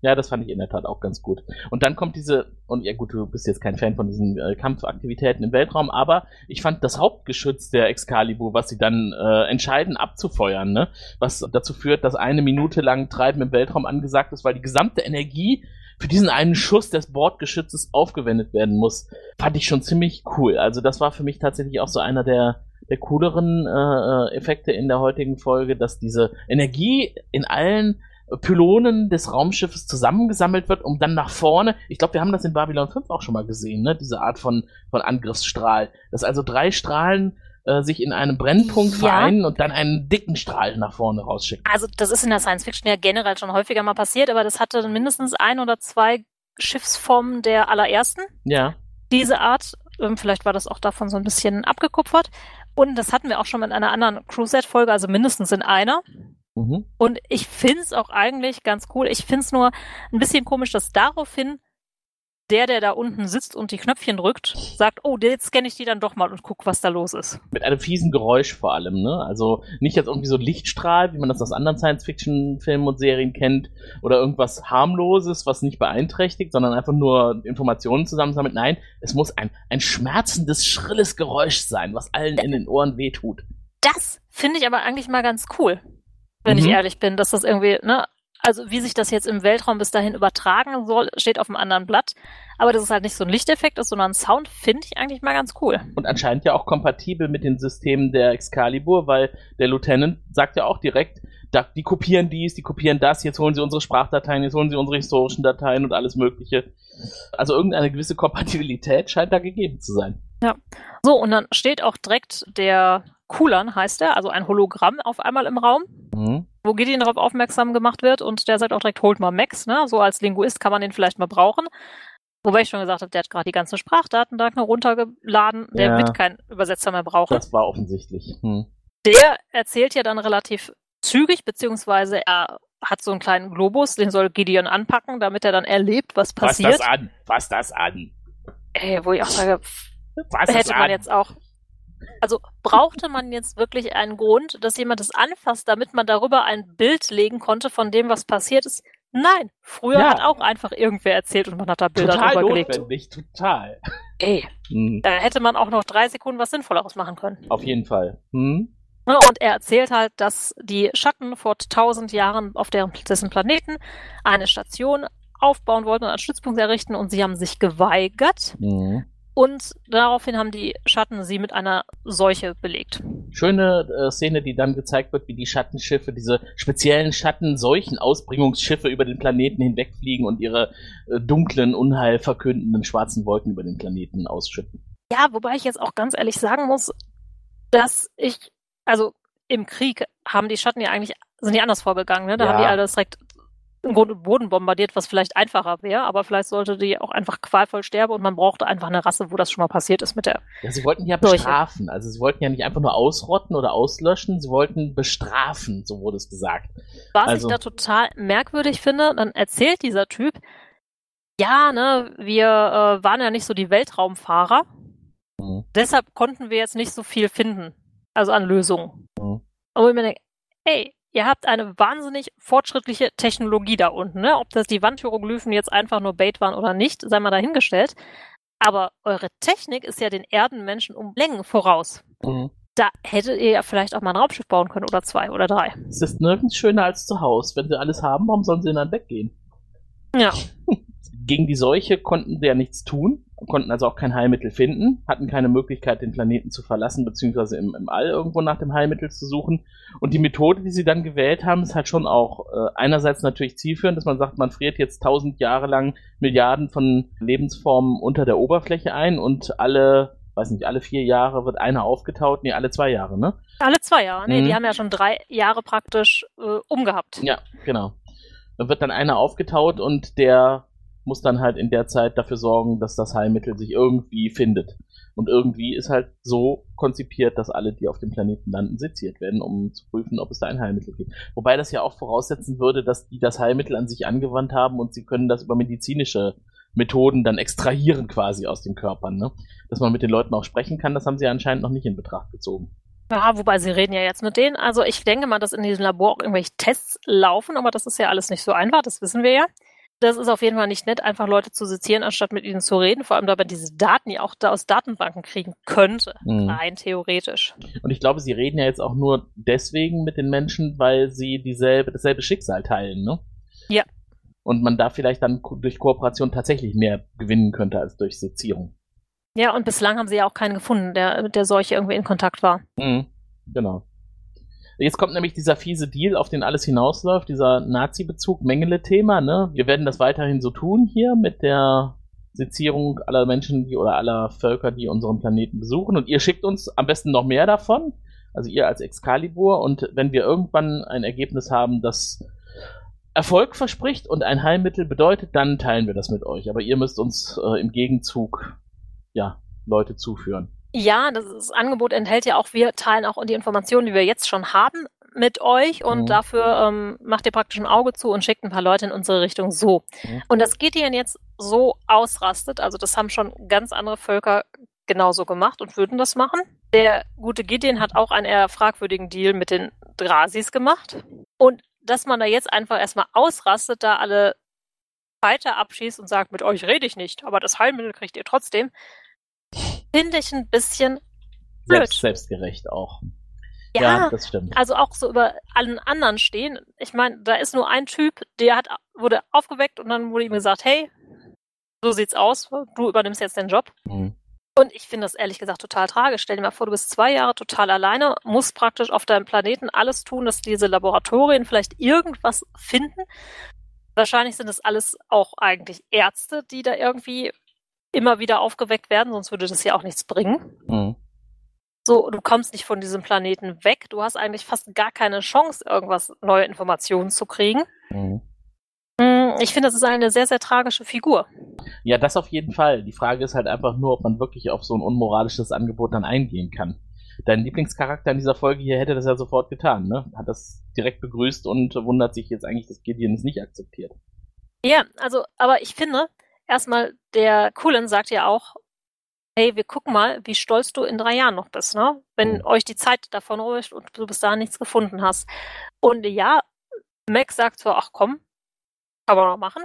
Ja, das fand ich in der Tat auch ganz gut. Und dann kommt diese, und ja gut, du bist jetzt kein Fan von diesen äh, Kampfaktivitäten im Weltraum, aber ich fand das Hauptgeschütz der Excalibur, was sie dann äh, entscheiden abzufeuern, ne? was dazu führt, dass eine Minute lang Treiben im Weltraum angesagt ist, weil die gesamte Energie für diesen einen Schuss des Bordgeschützes aufgewendet werden muss, fand ich schon ziemlich cool. Also das war für mich tatsächlich auch so einer der der cooleren äh, Effekte in der heutigen Folge, dass diese Energie in allen Pylonen des Raumschiffes zusammengesammelt wird, um dann nach vorne, ich glaube, wir haben das in Babylon 5 auch schon mal gesehen, ne? diese Art von, von Angriffsstrahl, dass also drei Strahlen äh, sich in einem Brennpunkt Ja. vereinen und dann einen dicken Strahl nach vorne rausschicken. Also das ist in der Science Fiction ja generell schon häufiger mal passiert, aber das hatte mindestens ein oder zwei Schiffsformen der allerersten. Ja, Diese Art, ähm, vielleicht war das auch davon so ein bisschen abgekupfert. Und das hatten wir auch schon in einer anderen Crusade-Folge, also mindestens in einer. Mhm. Und ich finde es auch eigentlich ganz cool. Ich finde es nur ein bisschen komisch, dass daraufhin der, der da unten sitzt und die Knöpfchen drückt, sagt, oh, jetzt scanne ich die dann doch mal und guck, was da los ist. Mit einem fiesen Geräusch vor allem, ne? Also nicht jetzt irgendwie so Lichtstrahl, wie man das aus anderen Science-Fiction-Filmen und Serien kennt, oder irgendwas harmloses, was nicht beeinträchtigt, sondern einfach nur Informationen zusammensammelt. Nein, es muss ein, ein schmerzendes, schrilles Geräusch sein, was allen in den Ohren wehtut. Das finde ich aber eigentlich mal ganz cool, wenn mhm. ich ehrlich bin, dass das irgendwie, ne, also wie sich das jetzt im Weltraum bis dahin übertragen soll, steht auf einem anderen Blatt. Aber dass es halt nicht so ein Lichteffekt ist, sondern ein Sound, finde ich eigentlich mal ganz cool. Und anscheinend ja auch kompatibel mit den Systemen der Excalibur, weil der Lieutenant sagt ja auch direkt, die kopieren dies, die kopieren das, jetzt holen sie unsere Sprachdateien, jetzt holen sie unsere historischen Dateien und alles Mögliche. Also irgendeine gewisse Kompatibilität scheint da gegeben zu sein. Ja. So, und dann steht auch direkt der Kulan, heißt er, also ein Hologramm auf einmal im Raum. Mhm wo Gideon darauf aufmerksam gemacht wird und der sagt auch direkt, holt mal Max, ne? So als Linguist kann man den vielleicht mal brauchen. Wobei ich schon gesagt habe, der hat gerade die ganzen Sprachdatenbanken runtergeladen, der ja, wird keinen Übersetzer mehr brauchen. Das war offensichtlich. Hm. Der erzählt ja dann relativ zügig, beziehungsweise er hat so einen kleinen Globus, den soll Gideon anpacken, damit er dann erlebt, was passiert. Fass das an, fass das an. Ey, wo ich auch sage, fass hätte man jetzt auch also brauchte man jetzt wirklich einen Grund, dass jemand es anfasst, damit man darüber ein Bild legen konnte von dem, was passiert ist? Nein, früher ja. hat auch einfach irgendwer erzählt und man hat da Bilder total drüber gelegt. Notwendig, total. Ey, mhm. da hätte man auch noch drei Sekunden was Sinnvolleres machen können. Auf jeden Fall. Mhm. Und er erzählt halt, dass die Schatten vor tausend Jahren auf deren, dessen Planeten eine Station aufbauen wollten und einen Stützpunkt errichten und sie haben sich geweigert. Mhm. Und daraufhin haben die Schatten sie mit einer Seuche belegt. Schöne äh, Szene, die dann gezeigt wird, wie die Schattenschiffe, diese speziellen Schattenseuchen-Ausbringungsschiffe über den Planeten hinwegfliegen und ihre äh, dunklen, unheilverkündenden schwarzen Wolken über den Planeten ausschütten. Ja, wobei ich jetzt auch ganz ehrlich sagen muss, dass ich, also im Krieg haben die Schatten ja eigentlich, sind die anders vorgegangen, ne? Da ja. haben die alles direkt im Grunde Boden bombardiert, was vielleicht einfacher wäre, aber vielleicht sollte die auch einfach qualvoll sterben und man brauchte einfach eine Rasse, wo das schon mal passiert ist mit der. Ja, sie wollten ja bestrafen. Also sie wollten ja nicht einfach nur ausrotten oder auslöschen, sie wollten bestrafen, so wurde es gesagt. Was also, ich da total merkwürdig finde, dann erzählt dieser Typ, ja, ne, wir äh, waren ja nicht so die Weltraumfahrer. Mhm. Deshalb konnten wir jetzt nicht so viel finden. Also an Lösungen. Mhm. Und ich mir denke, ey, ihr habt eine wahnsinnig fortschrittliche Technologie da unten. Ne? Ob das die Wandhieroglyphen jetzt einfach nur Bait waren oder nicht, sei mal dahingestellt. Aber eure Technik ist ja den Erdenmenschen um Längen voraus. Mhm. Da hättet ihr ja vielleicht auch mal ein Raumschiff bauen können oder zwei oder drei. Es ist nirgends schöner als zu Hause. Wenn sie alles haben, warum sollen sie dann weggehen? Ja. <laughs> Gegen die Seuche konnten sie ja nichts tun konnten also auch kein Heilmittel finden, hatten keine Möglichkeit, den Planeten zu verlassen, beziehungsweise im, im All irgendwo nach dem Heilmittel zu suchen. Und die Methode, die sie dann gewählt haben, ist halt schon auch äh, einerseits natürlich zielführend, dass man sagt, man friert jetzt tausend Jahre lang Milliarden von Lebensformen unter der Oberfläche ein und alle, weiß nicht, alle vier Jahre wird einer aufgetaut, nee, alle zwei Jahre, ne? Alle zwei Jahre, nee, mhm. die haben ja schon drei Jahre praktisch äh, umgehabt. Ja, genau. Dann wird dann einer aufgetaut und der muss dann halt in der Zeit dafür sorgen, dass das Heilmittel sich irgendwie findet. Und irgendwie ist halt so konzipiert, dass alle, die auf dem Planeten landen, seziert werden, um zu prüfen, ob es da ein Heilmittel gibt. Wobei das ja auch voraussetzen würde, dass die das Heilmittel an sich angewandt haben und sie können das über medizinische Methoden dann extrahieren quasi aus den Körpern. Ne? Dass man mit den Leuten auch sprechen kann, das haben sie anscheinend noch nicht in Betracht gezogen. Ja, wobei sie reden ja jetzt mit denen. Also ich denke mal, dass in diesem Labor auch irgendwelche Tests laufen, aber das ist ja alles nicht so einfach, das wissen wir ja das ist auf jeden Fall nicht nett, einfach Leute zu sezieren, anstatt mit ihnen zu reden. Vor allem, da man diese Daten ja auch da aus Datenbanken kriegen könnte. Mhm. Rein theoretisch. Und ich glaube, sie reden ja jetzt auch nur deswegen mit den Menschen, weil sie dieselbe, dasselbe Schicksal teilen, ne? Ja. Und man da vielleicht dann durch Kooperation tatsächlich mehr gewinnen könnte als durch Sezierung. Ja, und bislang haben sie ja auch keinen gefunden, der mit der Seuche irgendwie in Kontakt war. Mhm. Genau. Jetzt kommt nämlich dieser fiese Deal, auf den alles hinausläuft, dieser Nazi-Bezug, Mengele-Thema, ne? Wir werden das weiterhin so tun hier mit der Sezierung aller Menschen, die oder aller Völker, die unseren Planeten besuchen. Und ihr schickt uns am besten noch mehr davon. Also ihr als Excalibur. Und wenn wir irgendwann ein Ergebnis haben, das Erfolg verspricht und ein Heilmittel bedeutet, dann teilen wir das mit euch. Aber ihr müsst uns äh, im Gegenzug, ja, Leute zuführen. Ja, das, das Angebot enthält ja auch, wir teilen auch die Informationen, die wir jetzt schon haben, mit euch und Mhm. dafür ähm, macht ihr praktisch ein Auge zu und schickt ein paar Leute in unsere Richtung so. Mhm. Und das Gideon jetzt so ausrastet, also das haben schon ganz andere Völker genauso gemacht und würden das machen. Der gute Gideon hat auch einen eher fragwürdigen Deal mit den Drasis gemacht. Und dass man da jetzt einfach erstmal ausrastet, da alle Fighter abschießt und sagt, mit euch rede ich nicht, aber das Heilmittel kriegt ihr trotzdem, finde ich ein bisschen blöd. Selbst, selbstgerecht auch. Ja, Ja, das stimmt. also auch so über allen anderen stehen. Ich meine, da ist nur ein Typ, der hat, wurde aufgeweckt und dann wurde ihm gesagt, hey, so sieht's aus, du übernimmst jetzt den Job. Mhm. Und ich finde das ehrlich gesagt total tragisch. Stell dir mal vor, du bist zwei Jahre total alleine, musst praktisch auf deinem Planeten alles tun, dass diese Laboratorien vielleicht irgendwas finden. Wahrscheinlich sind es alles auch eigentlich Ärzte, die da irgendwie immer wieder aufgeweckt werden, sonst würde das ja auch nichts bringen. Mhm. So, du kommst nicht von diesem Planeten weg. Du hast eigentlich fast gar keine Chance, irgendwas neue Informationen zu kriegen. Mhm. Hm, Ich finde, das ist eine sehr, sehr tragische Figur. Ja, das auf jeden Fall. Die Frage ist halt einfach nur, ob man wirklich auf so ein unmoralisches Angebot dann eingehen kann. Dein Lieblingscharakter in dieser Folge hier hätte das ja sofort getan, ne? Hat das direkt begrüßt und wundert sich jetzt eigentlich, dass Gideon es nicht akzeptiert. Ja, also, aber ich finde, erstmal, der Cullen sagt ja auch, hey, wir gucken mal, wie stolz du in drei Jahren noch bist, ne? Wenn Mhm. euch die Zeit davon ruhigt und du bis dahin nichts gefunden hast. Und ja, Max sagt zwar, ach komm, kann man noch machen.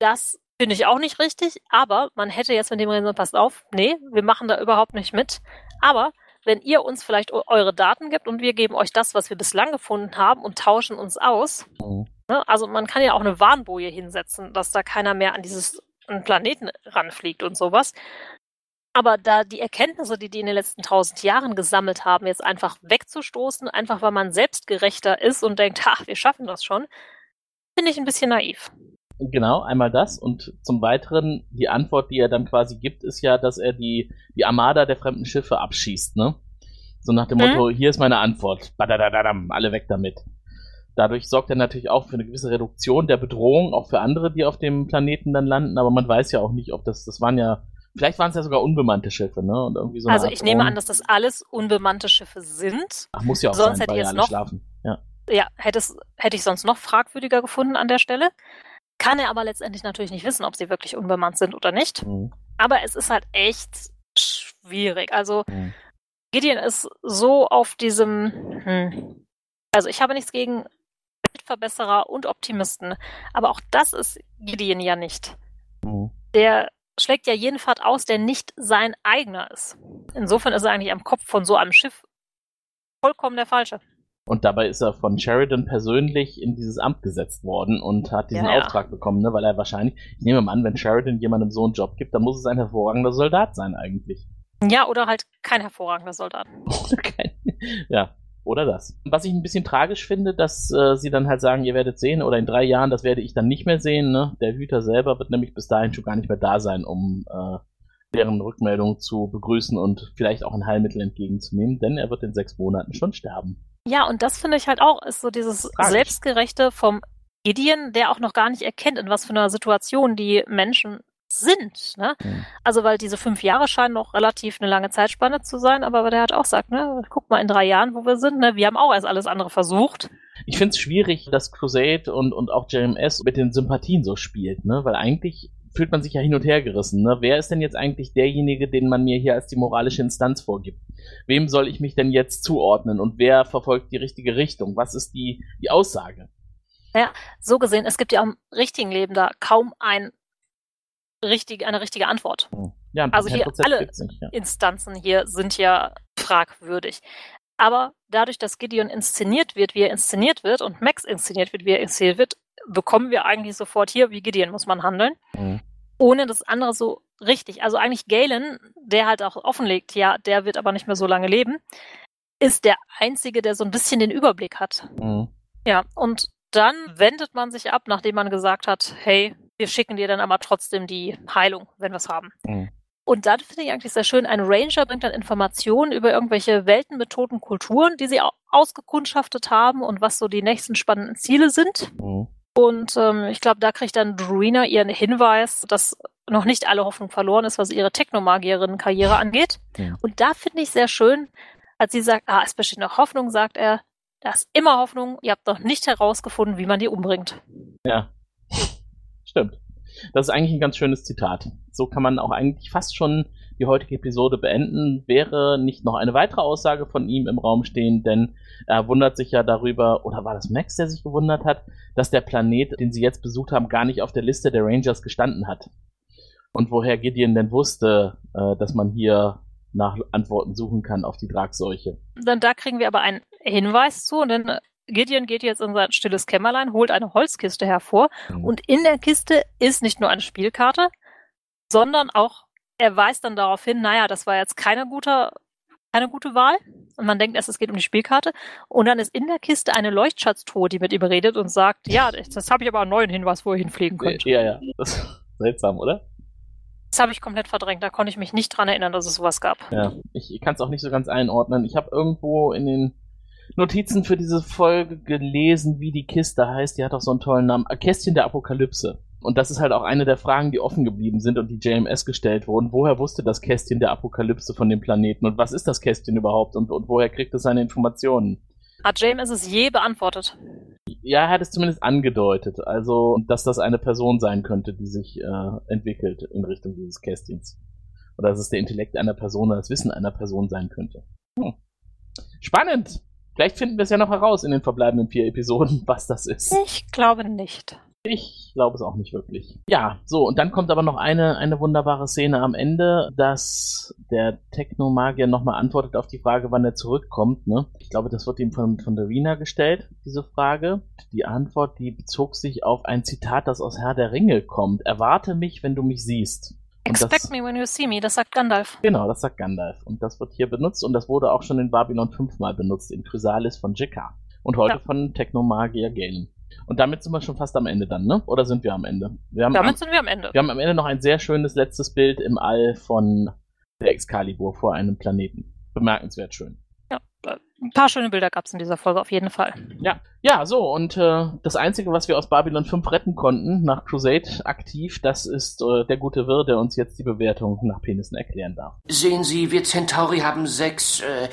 Das finde ich auch nicht richtig, aber man hätte jetzt mit dem reden passt auf, nee, wir machen da überhaupt nicht mit. Aber wenn ihr uns vielleicht eu- eure Daten gibt und wir geben euch das, was wir bislang gefunden haben und tauschen uns aus, Mhm. Ne? Also man kann ja auch eine Warnboje hinsetzen, dass da keiner mehr an dieses den Planeten ranfliegt und sowas. Aber da die Erkenntnisse, die die in den letzten tausend Jahren gesammelt haben, jetzt einfach wegzustoßen, einfach weil man selbstgerechter ist und denkt, ach, wir schaffen das schon, finde ich ein bisschen naiv. Genau, einmal das und zum Weiteren die Antwort, die er dann quasi gibt, ist ja, dass er die, die Armada der fremden Schiffe abschießt, ne? So nach dem Mhm. Motto, hier ist meine Antwort, badadadadam, alle weg damit. Dadurch sorgt er natürlich auch für eine gewisse Reduktion der Bedrohung, auch für andere, die auf dem Planeten dann landen, aber man weiß ja auch nicht, ob das, das waren ja, vielleicht waren es ja sogar unbemannte Schiffe, ne? Und irgendwie so also ich nehme an, dass das alles unbemannte Schiffe sind. Ach, muss ja auch sonst sein, hätte weil ich ja noch- schlafen. Ja. Ja, hätte, es, hätte ich sonst noch fragwürdiger gefunden an der Stelle. Kann er aber letztendlich natürlich nicht wissen, ob sie wirklich unbemannt sind oder nicht. Mhm. Aber es ist halt echt schwierig. Also Mhm. Gideon ist so auf diesem, hm, also ich habe nichts gegen Weltverbesserer und Optimisten, aber auch das ist Gideon ja nicht. Mhm. Der schlägt ja jeden Pfad aus, der nicht sein eigener ist. Insofern ist er eigentlich am Kopf von so einem Schiff vollkommen der falsche. Und dabei ist er von Sheridan persönlich in dieses Amt gesetzt worden und hat diesen Ja, ja. Auftrag bekommen, ne? weil er wahrscheinlich, ich nehme mal an, wenn Sheridan jemandem so einen Job gibt, dann muss es ein hervorragender Soldat sein eigentlich. Ja, oder halt kein hervorragender Soldat. <laughs> Kein- ja, oder das. Was ich ein bisschen tragisch finde, dass äh, sie dann halt sagen, ihr werdet sehen, oder in drei Jahren, das werde ich dann nicht mehr sehen. Ne? Der Hüter selber wird nämlich bis dahin schon gar nicht mehr da sein, um äh, deren Rückmeldung zu begrüßen und vielleicht auch ein Heilmittel entgegenzunehmen, denn er wird in sechs Monaten schon sterben. Ja, und das finde ich halt auch, ist so dieses Tragisch. Selbstgerechte vom Gideon, der auch noch gar nicht erkennt, in was für einer Situation die Menschen sind. Ne? Mhm. Also, weil diese fünf Jahre scheinen noch relativ eine lange Zeitspanne zu sein, aber der hat auch gesagt, ne, guck mal in drei Jahren, wo wir sind, ne, wir haben auch erst alles andere versucht. Ich finde es schwierig, dass Crusade und, und auch JMS mit den Sympathien so spielt, ne? Weil eigentlich fühlt man sich ja hin und her gerissen. Ne? Wer ist denn jetzt eigentlich derjenige, den man mir hier als die moralische Instanz vorgibt? Wem soll ich mich denn jetzt zuordnen und wer verfolgt die richtige Richtung? Was ist die, die Aussage? So gesehen, es gibt ja im richtigen Leben da kaum ein richtig, eine richtige Antwort. Hm. Ja, Also hier alle- nicht, ja. Instanzen hier sind ja fragwürdig. Aber dadurch, dass Gideon inszeniert wird, wie er inszeniert wird, und Max inszeniert wird, wie er inszeniert wird, bekommen wir eigentlich sofort hier, wie Gideon muss man handeln, Mhm. ohne das andere so richtig. Also eigentlich Galen, der halt auch offenlegt, ja, der wird aber nicht mehr so lange leben, ist der Einzige, der so ein bisschen den Überblick hat. Mhm. Ja, und dann wendet man sich ab, nachdem man gesagt hat, hey, wir schicken dir dann aber trotzdem die Heilung, wenn wir es haben. Mhm. Und dann finde ich eigentlich sehr schön, ein Ranger bringt dann Informationen über irgendwelche Weltenmethoden, Kulturen, die sie au- ausgekundschaftet haben und was so die nächsten spannenden Ziele sind. Mhm. Und ähm, ich glaube, da kriegt dann Druina ihren Hinweis, dass noch nicht alle Hoffnung verloren ist, was ihre Technomagierinnen-Karriere angeht. Ja. Und da finde ich sehr schön, als sie sagt, ah, es besteht noch Hoffnung, sagt er, da ist immer Hoffnung, ihr habt noch nicht herausgefunden, wie man die umbringt. Ja. Stimmt. Das ist eigentlich ein ganz schönes Zitat. So kann man auch eigentlich fast schon die heutige Episode beenden. Wäre nicht noch eine weitere Aussage von ihm im Raum stehen, denn er wundert sich ja darüber, oder war das Max, der sich gewundert hat, dass der Planet, den sie jetzt besucht haben, gar nicht auf der Liste der Rangers gestanden hat. Und woher Gideon denn wusste, äh, dass man hier nach Antworten suchen kann auf die Tragseuche. Dann da kriegen wir aber einen Hinweis zu und dann Gideon geht jetzt in sein stilles Kämmerlein, holt eine Holzkiste hervor Mhm. und in der Kiste ist nicht nur eine Spielkarte, sondern auch, er weist dann darauf hin, naja, das war jetzt keine gute, keine gute Wahl. Und man denkt erst, es geht um die Spielkarte. Und dann ist in der Kiste eine Leuchtschatztruhe, die mit ihm redet und sagt, ja, das, habe ich aber einen neuen Hinweis, wo ihr hinfliegen könnt. Ja, ja. Das ist seltsam, oder? Das habe ich komplett verdrängt, da konnte ich mich nicht dran erinnern, dass es sowas gab. Ja. Ich kann es auch nicht so ganz einordnen. Ich habe irgendwo in den Notizen für diese Folge gelesen, wie die Kiste heißt. Die hat auch so einen tollen Namen. Kästchen der Apokalypse. Und das ist halt auch eine der Fragen, die offen geblieben sind und die JMS gestellt wurden. Woher wusste das Kästchen der Apokalypse von dem Planeten? Und was ist das Kästchen überhaupt? Und, und woher kriegt es seine Informationen? Hat James es je beantwortet? Ja, er hat es zumindest angedeutet. Also, dass das eine Person sein könnte, die sich äh, entwickelt in Richtung dieses Kästchens. Oder dass es der Intellekt einer Person oder das Wissen einer Person sein könnte. Hm. Spannend! Vielleicht finden wir es ja noch heraus in den verbleibenden vier Episoden, <laughs> was das ist. Ich glaube nicht. Ich glaube es auch nicht wirklich. Ja, so, und dann kommt aber noch eine, eine wunderbare Szene am Ende, dass der Technomagier nochmal antwortet auf die Frage, wann er zurückkommt. Ne? Ich glaube, das wird ihm von, von der Rina gestellt, diese Frage. Die Antwort, die bezog sich auf ein Zitat, das aus Herr der Ringe kommt. Erwarte mich, wenn du mich siehst. Expect das, me when you see me, das sagt Gandalf. Genau, das sagt Gandalf. Und das wird hier benutzt und das wurde auch schon in Babylon 5 mal benutzt, in Chrysalis von Jekka. Und heute Ja. von Technomagier Galen. Und damit sind wir schon fast am Ende dann, ne? Oder sind wir am Ende? Wir haben, am, Damit sind wir am Ende. wir haben am Ende noch ein sehr schönes letztes Bild im All von der Excalibur vor einem Planeten. Bemerkenswert schön. Ein paar schöne Bilder gab es in dieser Folge auf jeden Fall. Ja, ja, so, und äh, das Einzige, was wir aus Babylon 5 retten konnten, nach Crusade aktiv, das ist äh, der gute Wirr, der uns jetzt die Bewertung nach Penissen erklären darf. Sehen Sie, wir Centauri haben sechs, äh,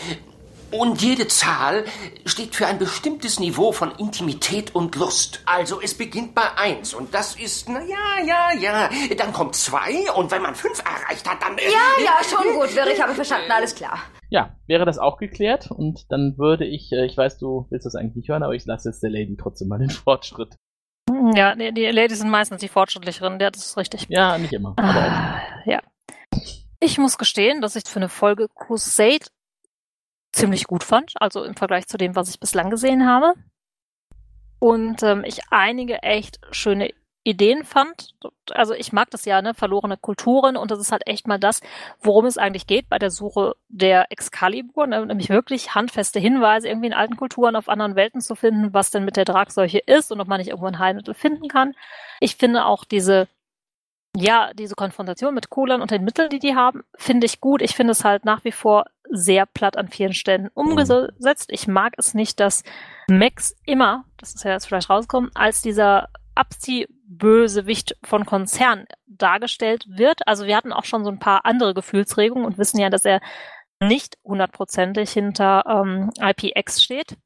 und jede Zahl steht für ein bestimmtes Niveau von Intimität und Lust. Also es beginnt bei eins und das ist, na ja, ja, ja. Dann kommt zwei und wenn man fünf erreicht hat, dann... Ja, ja, schon gut, Wirr, ich habe verstanden, alles klar. Ja, wäre das auch geklärt und dann würde ich, äh, ich weiß, du willst das eigentlich nicht hören, aber ich lasse jetzt der Lady trotzdem mal den <laughs> Fortschritt. Ja, die, die Ladies sind meistens die fortschrittlicheren, ja, das ist richtig. Ja, nicht immer. Ah, ja. Ich muss gestehen, dass ich für eine Folge Crusade ziemlich gut fand, also im Vergleich zu dem, was ich bislang gesehen habe. Und ähm, ich einige echt schöne Ideen fand. Also ich mag das ja, ne, verlorene Kulturen und das ist halt echt mal das, worum es eigentlich geht bei der Suche der Excalibur, ne, nämlich wirklich handfeste Hinweise irgendwie in alten Kulturen auf anderen Welten zu finden, was denn mit der Tragseuche ist und ob man nicht irgendwo ein Heilmittel finden kann. Ich finde auch diese ja, diese Konfrontation mit Coolern und den Mitteln, die die haben, finde ich gut. Ich finde es halt nach wie vor sehr platt an vielen Stellen umgesetzt. Ich mag es nicht, dass Max immer, das ist ja jetzt vielleicht rausgekommen, als dieser Abziehbösewicht von Konzern dargestellt wird. Also wir hatten auch schon so ein paar andere Gefühlsregungen und wissen ja, dass er nicht hundertprozentig hinter ähm, IPX steht.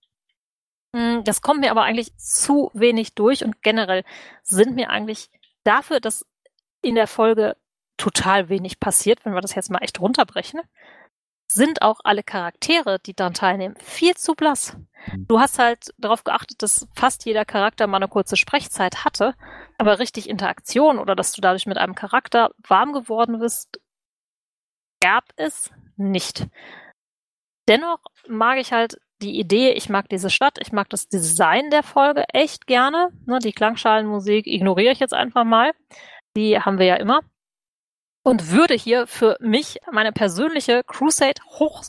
Mm, Das kommt mir aber eigentlich zu wenig durch und generell sind mir eigentlich dafür, dass in der Folge total wenig passiert, wenn wir das jetzt mal echt runterbrechen, sind auch alle Charaktere, die daran teilnehmen, viel zu blass. Du hast halt darauf geachtet, dass fast jeder Charakter mal eine kurze Sprechzeit hatte, aber richtig Interaktion oder dass du dadurch mit einem Charakter warm geworden bist, gab es nicht. Dennoch mag ich halt die Idee, ich mag diese Stadt, ich mag das Design der Folge echt gerne. Ne, die Klangschalenmusik ignoriere ich jetzt einfach mal. Die haben wir ja immer. Und würde hier für mich meine persönliche Crusade Hoch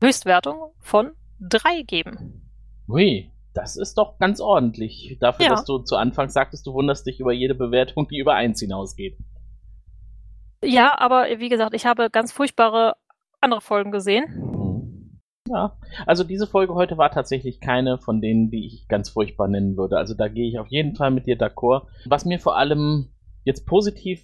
Höchstwertung von drei geben. Hui, das ist doch ganz ordentlich. Dafür, Ja. dass du zu Anfang sagtest, du wunderst dich über jede Bewertung, die über eins hinausgeht. Ja, aber wie gesagt, ich habe ganz furchtbare andere Folgen gesehen. Ja, also diese Folge heute war tatsächlich keine von denen, die ich ganz furchtbar nennen würde. Also da gehe ich auf jeden Fall mit dir d'accord. Was mir vor allem jetzt positiv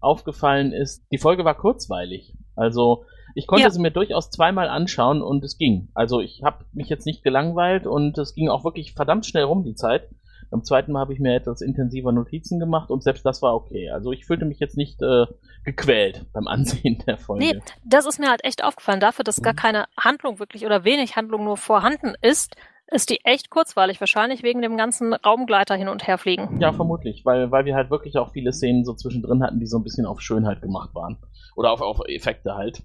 aufgefallen ist, die Folge war kurzweilig. Also Ich konnte Ja. sie mir durchaus zweimal anschauen und es ging. Also ich habe mich jetzt nicht gelangweilt und es ging auch wirklich verdammt schnell rum die Zeit. Beim zweiten Mal habe ich mir etwas intensiver Notizen gemacht und selbst das war okay. Also ich fühlte mich jetzt nicht äh, gequält beim Ansehen der Folge. Nee, das ist mir halt echt aufgefallen. Dafür, dass gar Mhm. keine Handlung wirklich oder wenig Handlung nur vorhanden ist, ist die echt kurzweilig. Wahrscheinlich wegen dem ganzen Raumgleiter hin und her fliegen. Ja, vermutlich, weil, weil wir halt wirklich auch viele Szenen so zwischendrin hatten, die so ein bisschen auf Schönheit gemacht waren. Oder auf, auf Effekte halt.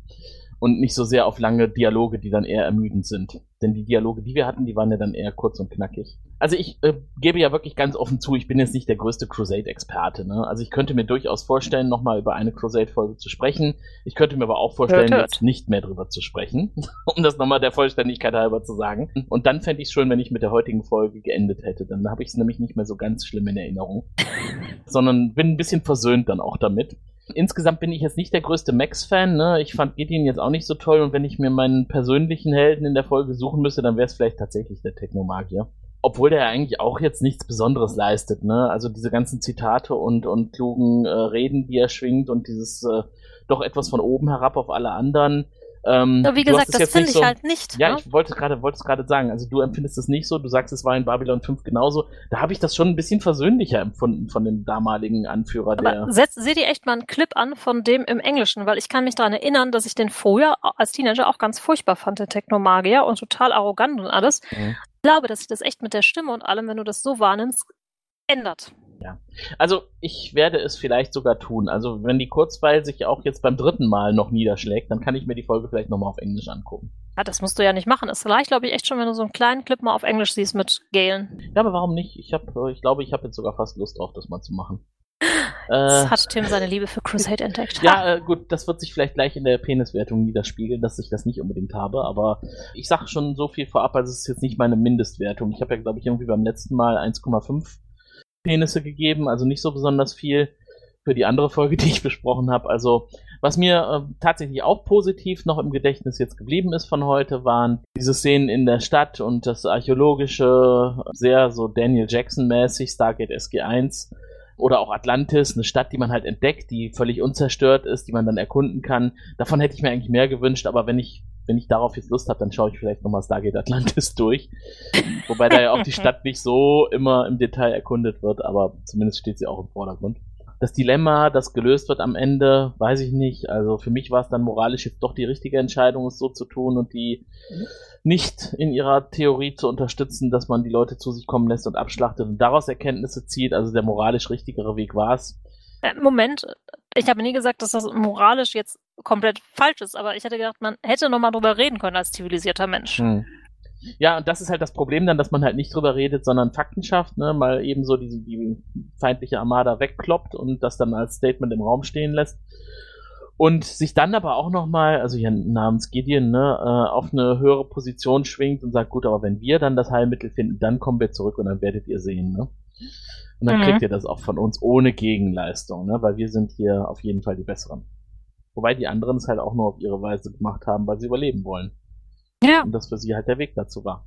Und nicht so sehr auf lange Dialoge, die dann eher ermüdend sind. Denn die Dialoge, die wir hatten, die waren ja dann eher kurz und knackig. Also ich äh, gebe ja wirklich ganz offen zu, ich bin jetzt nicht der größte Crusade-Experte. Ne? Also ich könnte mir durchaus vorstellen, nochmal über eine Crusade-Folge zu sprechen. Ich könnte mir aber auch vorstellen, Hört, hört. jetzt nicht mehr drüber zu sprechen. <laughs> um das nochmal der Vollständigkeit halber zu sagen. Und dann fände ich es schön, wenn ich mit der heutigen Folge geendet hätte. Dann habe ich es nämlich nicht mehr so ganz schlimm in Erinnerung. <laughs> sondern bin ein bisschen versöhnt dann auch damit. Insgesamt bin ich jetzt nicht der größte Max-Fan. Ne? Ich fand Gideon jetzt auch nicht so toll und wenn ich mir meinen persönlichen Helden in der Folge suchen müsste, dann wäre es vielleicht tatsächlich der Technomagier. Obwohl der ja eigentlich auch jetzt nichts Besonderes leistet. Ne? Also diese ganzen Zitate und, und klugen äh, Reden, die er schwingt und dieses äh, doch etwas von oben herab auf alle anderen. Ähm, Aber wie gesagt, es das finde ich so- halt nicht. ja, ne? ich wollte gerade wollte es gerade sagen. Also du empfindest es nicht so. Du sagst, es war in Babylon 5 genauso. Da habe ich das schon ein bisschen versöhnlicher empfunden von dem damaligen Anführer der. Aber setz, seh dir echt mal einen Clip an von dem im Englischen, weil ich kann mich daran erinnern, dass ich den früher als Teenager auch ganz furchtbar fand, den Technomagier, und total arrogant und alles. Mhm. Ich glaube, dass sich das echt mit der Stimme und allem, wenn du das so wahrnimmst, ändert. Also ich werde es vielleicht sogar tun. Also wenn die Kurzweil sich auch jetzt beim dritten Mal noch niederschlägt, dann kann ich mir die Folge vielleicht nochmal auf Englisch angucken. Ja, das musst du ja nicht machen. Es reicht, glaube ich, echt schon, wenn du so einen kleinen Clip mal auf Englisch siehst mit Galen. Ja, aber warum nicht? Ich habe, ich glaube, ich habe jetzt sogar fast Lust drauf, das mal zu machen. Jetzt <laughs> Äh, hat Tim seine Liebe für Crusade <laughs> entdeckt. Ja, <laughs> äh, gut, das wird sich vielleicht gleich in der Peniswertung niederspiegeln, dass ich das nicht unbedingt habe, aber ich sage schon so viel vorab, also es ist jetzt nicht meine Mindestwertung. Ich habe ja, glaube ich, irgendwie beim letzten Mal 1,5 Penisse gegeben, also nicht so besonders viel für die andere Folge, <laughs> die ich besprochen habe. Also was mir äh, tatsächlich auch positiv noch im Gedächtnis jetzt geblieben ist von heute, waren diese Szenen in der Stadt und das archäologische, sehr so Daniel Jackson-mäßig, Stargate SG1 oder auch Atlantis, eine Stadt, die man halt entdeckt, die völlig unzerstört ist, die man dann erkunden kann. Davon hätte ich mir eigentlich mehr gewünscht, aber wenn ich wenn ich darauf jetzt Lust habe, dann schaue ich vielleicht nochmal Stargate Atlantis <laughs> durch. Wobei da ja auch die <laughs> Stadt nicht so immer im Detail erkundet wird, aber zumindest steht sie auch im Vordergrund. Das Dilemma, das gelöst wird am Ende, weiß ich nicht. Also für mich war es dann moralisch jetzt doch die richtige Entscheidung, es so zu tun und die nicht in ihrer Theorie zu unterstützen, dass man die Leute zu sich kommen lässt und abschlachtet und daraus Erkenntnisse zieht. Also der moralisch richtigere Weg war es. Äh, Moment, ich habe nie gesagt, dass das moralisch jetzt komplett falsch ist, aber ich hätte gedacht, man hätte noch mal drüber reden können als zivilisierter Mensch. Hm. Ja, und das ist halt das Problem dann, dass man halt nicht drüber redet, sondern Fakten schafft, ne, mal eben so die, die feindliche Armada wegkloppt und das dann als Statement im Raum stehen lässt. Und sich dann aber auch nochmal, also hier namens Gideon, ne, äh, auf eine höhere Position schwingt und sagt, gut, aber wenn wir dann das Heilmittel finden, dann kommen wir zurück und dann werdet ihr sehen, ne? Und dann Mhm. kriegt ihr das auch von uns ohne Gegenleistung, ne? Weil wir sind hier auf jeden Fall die Besseren. Wobei die anderen es halt auch nur auf ihre Weise gemacht haben, weil sie überleben wollen. Ja. Und das für sie halt der Weg dazu war.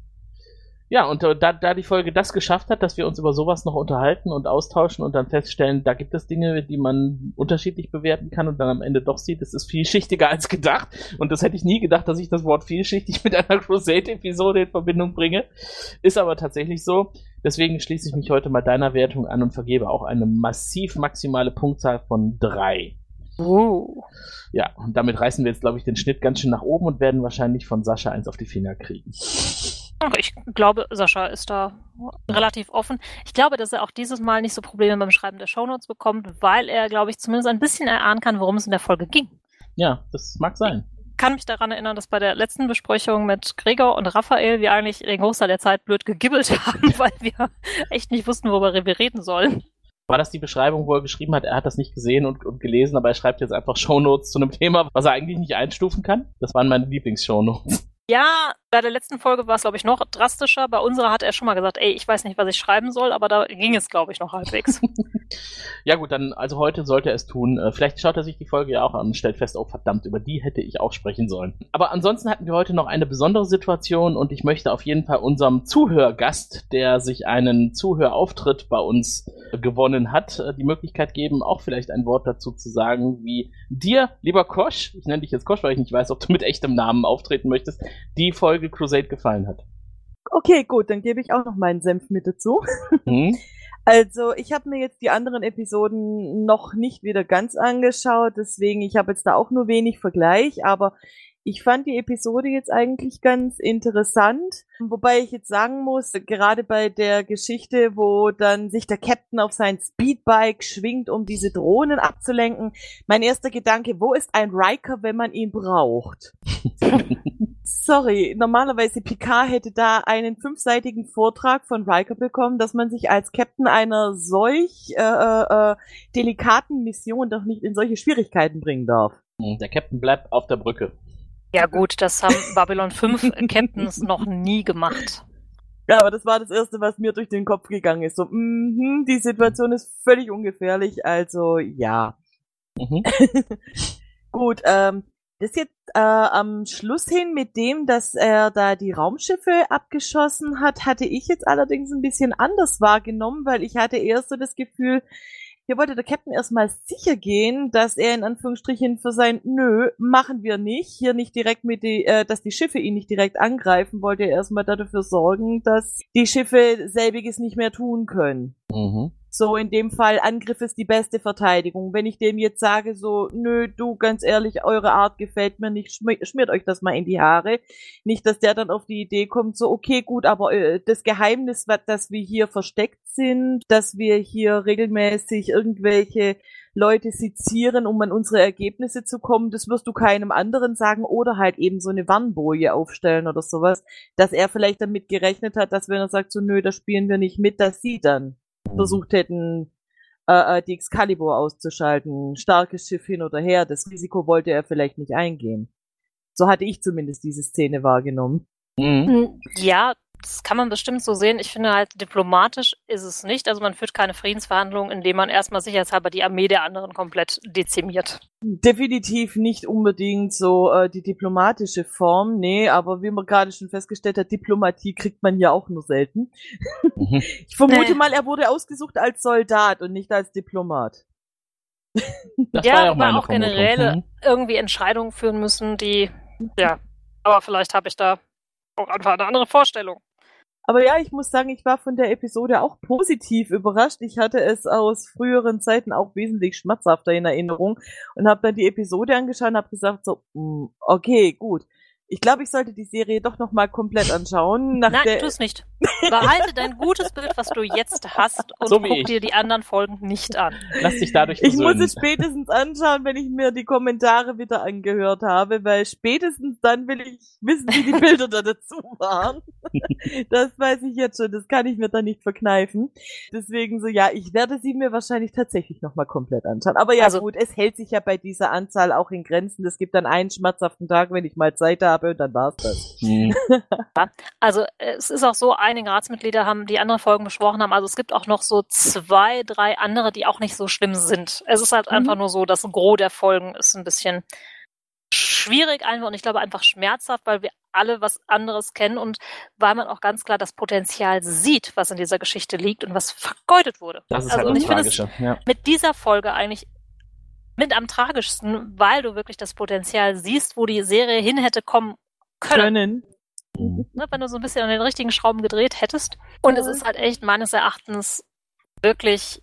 Ja, und äh, da, da die Folge das geschafft hat, dass wir uns über sowas noch unterhalten und austauschen und dann feststellen, da gibt es Dinge, die man unterschiedlich bewerten kann und dann am Ende doch sieht, es ist vielschichtiger als gedacht. Und das hätte ich nie gedacht, dass ich das Wort vielschichtig <laughs> mit einer Crusade-Episode in Verbindung bringe. Ist aber tatsächlich so. Deswegen schließe ich mich heute mal deiner Wertung an und vergebe auch eine massiv maximale Punktzahl von drei. Uh. Ja, und damit reißen wir jetzt, glaube ich, den Schnitt ganz schön nach oben und werden wahrscheinlich von Sascha eins auf die Finger kriegen. Ach, Ich glaube, Sascha ist da relativ offen. Ich glaube, dass er auch dieses Mal nicht so Probleme beim Schreiben der Shownotes bekommt, weil er, glaube ich, zumindest ein bisschen erahnen kann, worum es in der Folge ging. Ja, das mag sein. kann mich daran erinnern, dass bei der letzten Besprechung mit Gregor und Raphael wir eigentlich den Großteil der Zeit blöd gegibbelt <laughs> haben, weil wir echt nicht wussten, worüber wir reden sollen. War das die Beschreibung, wo er geschrieben hat, er hat das nicht gesehen und, und gelesen, aber er schreibt jetzt einfach Shownotes zu einem Thema, was er eigentlich nicht einstufen kann? Das waren meine Lieblings-Shownotes. Ja, bei der letzten Folge war es, glaube ich, noch drastischer. Bei unserer hat er schon mal gesagt, ey, ich weiß nicht, was ich schreiben soll, aber da ging es, glaube ich, noch halbwegs. <laughs> ja gut, dann, also heute sollte er es tun. Äh, vielleicht schaut er sich die Folge ja auch an und stellt fest, oh verdammt, über die hätte ich auch sprechen sollen. Aber ansonsten hatten wir heute noch eine besondere Situation und ich möchte auf jeden Fall unserem Zuhörgast, der sich einen Zuhörauftritt bei uns gewonnen hat, äh, die Möglichkeit geben, auch vielleicht ein Wort dazu zu sagen, wie dir, lieber Kosch, ich nenne dich jetzt Kosch, weil ich nicht weiß, ob du mit echtem Namen auftreten möchtest, die Folge Crusade gefallen hat. Okay, gut, dann gebe ich auch noch meinen Senf mit dazu. <laughs> Hm? Also, ich habe mir jetzt die anderen Episoden noch nicht wieder ganz angeschaut, deswegen ich habe jetzt da auch nur wenig Vergleich, aber ich fand die Episode jetzt eigentlich ganz interessant, wobei ich jetzt sagen muss, gerade bei der Geschichte, wo dann sich der Captain auf sein Speedbike schwingt, um diese Drohnen abzulenken, mein erster Gedanke, wo ist ein Riker, wenn man ihn braucht? <laughs> Sorry, normalerweise Picard hätte da einen fünfseitigen Vortrag von Riker bekommen, dass man sich als Captain einer solch äh, äh, äh delikaten Mission doch nicht in solche Schwierigkeiten bringen darf. Der Captain bleibt auf der Brücke. Ja gut, das haben Babylon 5 Captains noch nie gemacht. Ja, aber das war das Erste, was mir durch den Kopf gegangen ist. So, mm die Situation ist völlig ungefährlich, also ja. Mhm. <laughs> Gut, ähm, das jetzt äh, am Schluss hin mit dem, dass er da die Raumschiffe abgeschossen hat, hatte ich jetzt allerdings ein bisschen anders wahrgenommen, weil ich hatte erst so das Gefühl, hier wollte der Captain erstmal sicher gehen, dass er in Anführungsstrichen für sein Nö, machen wir nicht, hier nicht direkt mit die, äh, dass die Schiffe ihn nicht direkt angreifen, wollte er erstmal dafür sorgen, dass die Schiffe selbiges nicht mehr tun können. Mhm. So, in dem Fall, Angriff ist die beste Verteidigung. Wenn ich dem jetzt sage, so, nö, du, ganz ehrlich, eure Art gefällt mir nicht, schmiert euch das mal in die Haare. Nicht, dass der dann auf die Idee kommt, so, okay, gut, aber äh, das Geheimnis, dass wir hier versteckt sind, dass wir hier regelmäßig irgendwelche Leute sezieren, um an unsere Ergebnisse zu kommen, das wirst du keinem anderen sagen oder halt eben so eine Warnboje aufstellen oder sowas, dass er vielleicht damit gerechnet hat, dass wenn er sagt, so nö, da spielen wir nicht mit, dass sie dann versucht hätten, äh, äh, die Excalibur auszuschalten, starkes Schiff hin oder her, das Risiko wollte er vielleicht nicht eingehen. So hatte ich zumindest diese Szene wahrgenommen. Mhm. Hm, ja, das kann man bestimmt so sehen. Ich finde halt, diplomatisch ist es nicht. Also man führt keine Friedensverhandlungen, indem man erstmal sicherheitshalber die Armee der anderen komplett dezimiert. Definitiv nicht unbedingt so äh, die diplomatische Form, nee, aber wie man gerade schon festgestellt hat, Diplomatie kriegt man ja auch nur selten. Mhm. <laughs> ich vermute nee. mal, er wurde ausgesucht als Soldat und nicht als Diplomat. Das ja, aber auch, auch generell mhm. irgendwie Entscheidungen führen müssen, die, ja, aber vielleicht habe ich da auch einfach eine andere Vorstellung. Aber ja, ich muss sagen, ich war von der Episode auch positiv überrascht. Ich hatte es aus früheren Zeiten auch wesentlich schmerzhafter in Erinnerung und habe dann die Episode angeschaut und habe gesagt so, mm, okay, gut. Ich glaube, ich sollte die Serie doch noch mal komplett anschauen. Nach Nein, tu es nicht. Behalte dein gutes Bild, was du jetzt hast, und so guck ich. dir die anderen Folgen nicht an. Lass dich dadurch Ich muss es spätestens anschauen, wenn ich mir die Kommentare wieder angehört habe, weil spätestens dann will ich wissen, wie die <laughs> Bilder da dazu waren. das weiß ich jetzt schon, das kann ich mir da nicht verkneifen. Deswegen so, ja, ich werde sie mir wahrscheinlich tatsächlich noch mal komplett anschauen. Aber ja also, gut, es hält sich ja bei dieser Anzahl auch in Grenzen. Es gibt dann einen schmerzhaften Tag, wenn ich mal Zeit habe und dann war's das. Mhm. <laughs> also es ist auch so, einige Ratsmitglieder haben die anderen Folgen besprochen haben. Also es gibt auch noch so zwei, drei andere, die auch nicht so schlimm sind. Es ist halt mhm. einfach nur so, das Gros der Folgen ist ein bisschen schwierig einfach und ich glaube einfach schmerzhaft, weil wir alle was anderes kennen und weil man auch ganz klar das Potenzial sieht, was in dieser Geschichte liegt und was vergeudet wurde. Das ist also, halt das Tragische. Ja. Mit dieser Folge eigentlich mit am tragischsten, weil du wirklich das Potenzial siehst, wo die Serie hin hätte kommen können. können. Ne, wenn du so ein bisschen an den richtigen Schrauben gedreht hättest. Und es ist halt echt meines Erachtens wirklich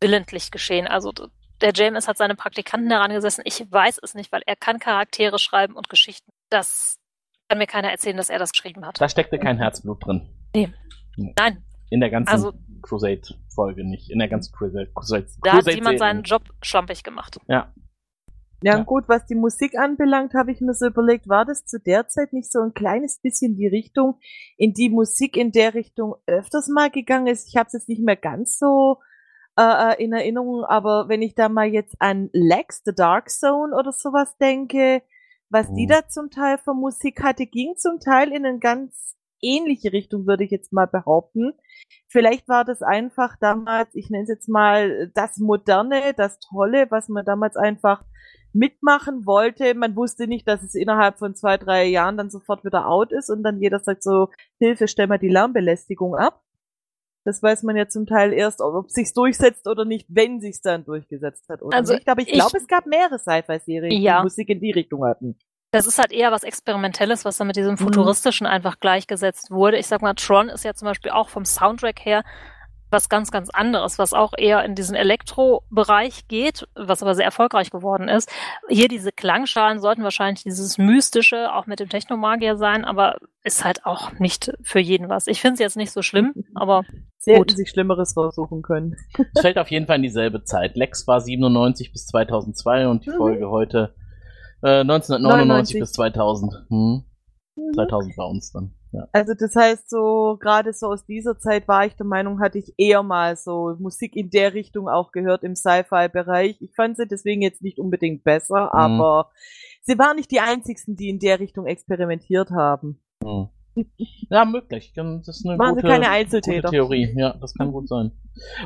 willentlich geschehen. Also der James hat seine Praktikanten herangesessen. Ich weiß es nicht, weil er kann Charaktere schreiben und Geschichten. Das kann mir keiner erzählen, dass er das geschrieben hat. Da steckte kein Herzblut drin. Nee. Nein. In der ganzen also, Crusade-Folge nicht. In der ganzen Crusade. Crusade da hat jemand seinen Job schlampig gemacht. Ja. Ja, ja. gut, was die Musik anbelangt, habe ich mir so überlegt, war das zu der Zeit nicht so ein kleines bisschen die Richtung, in die Musik in der Richtung öfters mal gegangen ist? Ich habe es jetzt nicht mehr ganz so äh, äh, in Erinnerung, aber wenn ich da mal jetzt an Lex, The Dark Zone oder sowas denke, was die Mhm. da zum Teil für Musik hatte, ging zum Teil in eine ganz ähnliche Richtung, würde ich jetzt mal behaupten. Vielleicht war das einfach damals, ich nenne es jetzt mal das Moderne, das Tolle, was man damals einfach mitmachen wollte. Man wusste nicht, dass es innerhalb von zwei, drei Jahren dann sofort wieder out ist und dann jeder sagt so, Hilfe, stell mal die Lärmbelästigung ab. Das weiß man ja zum Teil erst, ob sich's durchsetzt oder nicht, wenn sich's dann durchgesetzt hat oder Also nicht. Aber ich ich- glaube, es gab mehrere Sci-Fi-Serien, Ja. die Musik in die Richtung hatten. Das ist halt eher was Experimentelles, was dann mit Mhm. diesem Futuristischen einfach gleichgesetzt wurde. Ich sag mal, Tron ist ja zum Beispiel auch vom Soundtrack her was ganz, ganz anderes, was auch eher in diesen Elektro-Bereich geht, was aber sehr erfolgreich geworden ist. Hier diese Klangschalen sollten wahrscheinlich dieses Mystische auch mit dem Technomagier sein, aber ist halt auch nicht für jeden was. Ich finde es jetzt nicht so schlimm, <laughs> aber Sie Gut. hätten sich Schlimmeres raussuchen können. Es fällt auf jeden Fall in dieselbe Zeit. Lex war 97 bis 2002 und die Mhm. Folge heute äh, 1999 99. bis 2000. Hm. 2000 bei uns dann. Ja. Also das heißt so, gerade so aus dieser Zeit war ich der Meinung, hatte ich eher mal so Musik in der Richtung auch gehört im Sci-Fi-Bereich. Ich fand sie deswegen jetzt nicht unbedingt besser, Mhm. aber sie waren nicht die einzigsten, die in der Richtung experimentiert haben. Hm. Ja, möglich. Das ist eine Waren sie gute, keine gute Einzeltäter. Theorie. Ja, das kann gut sein.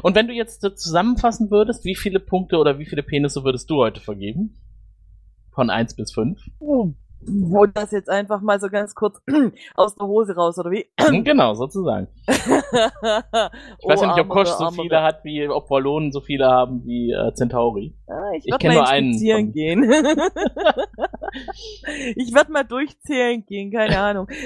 Und wenn du jetzt äh, zusammenfassen würdest, wie viele Punkte oder wie viele Penisse würdest du heute vergeben? Von 1 bis 5? Und das jetzt einfach mal so ganz kurz <clears throat> aus der Hose raus, oder wie? Hm, genau, sozusagen. <laughs> Ich weiß ja nicht, ob Kosch so viele hat. wie ob Wallonen so viele haben wie äh, Centauri. Ah, ich Ich werd kenn mal nur einen von- gehen. <laughs> ich werde mal durchzählen gehen, keine Ahnung. <laughs>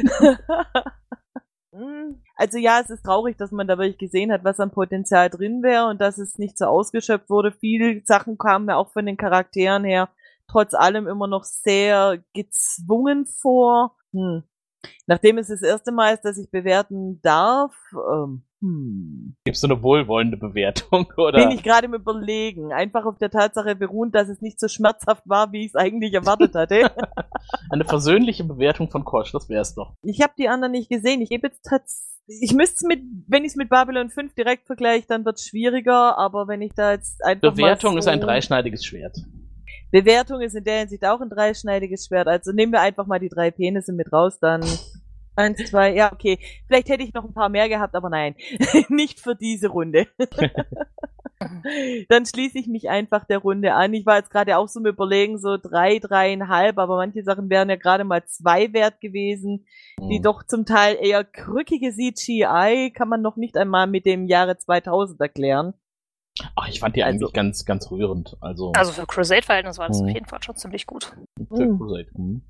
Also ja, es ist traurig, dass man da wirklich gesehen hat, was an Potenzial drin wäre und dass es nicht so ausgeschöpft wurde. Viele Sachen kamen mir auch von den Charakteren her trotz allem immer noch sehr gezwungen vor. Hm. Nachdem es das erste Mal ist, dass ich bewerten darf, ähm, hm. Gibst du eine wohlwollende Bewertung, <laughs> oder? bin ich gerade im Überlegen. Einfach auf der Tatsache beruhend, dass es nicht so schmerzhaft war, wie ich es eigentlich erwartet hatte. <laughs> Eine versöhnliche Bewertung von Kosch, das wär's doch. ich habe die anderen nicht gesehen. Ich gebe jetzt tatsächlich, ich müsste es mit, wenn ich es mit Babylon 5 direkt vergleiche, dann wird es schwieriger, aber wenn ich da jetzt einfach Bewertung mal ist so ein dreischneidiges Schwert. Bewertung ist in der Hinsicht auch ein dreischneidiges Schwert. Also nehmen wir einfach mal die drei Penisse mit raus, dann eins, zwei, ja, okay. Vielleicht hätte ich noch ein paar mehr gehabt, aber nein. <laughs> Nicht für diese Runde. <laughs> dann schließe ich mich einfach der Runde an. Ich war jetzt gerade auch so im Überlegen, so drei, dreieinhalb, aber manche Sachen wären ja gerade mal zwei wert gewesen. Die Hm. doch zum Teil eher krückige CGI kann man noch nicht einmal mit dem Jahre 2000 erklären. Ach, ich fand die Also- eigentlich ganz, ganz rührend. Also, also für Crusade-Verhältnis war das Mhm. auf jeden Fall schon ziemlich gut. für Mhm. Crusade. Hm.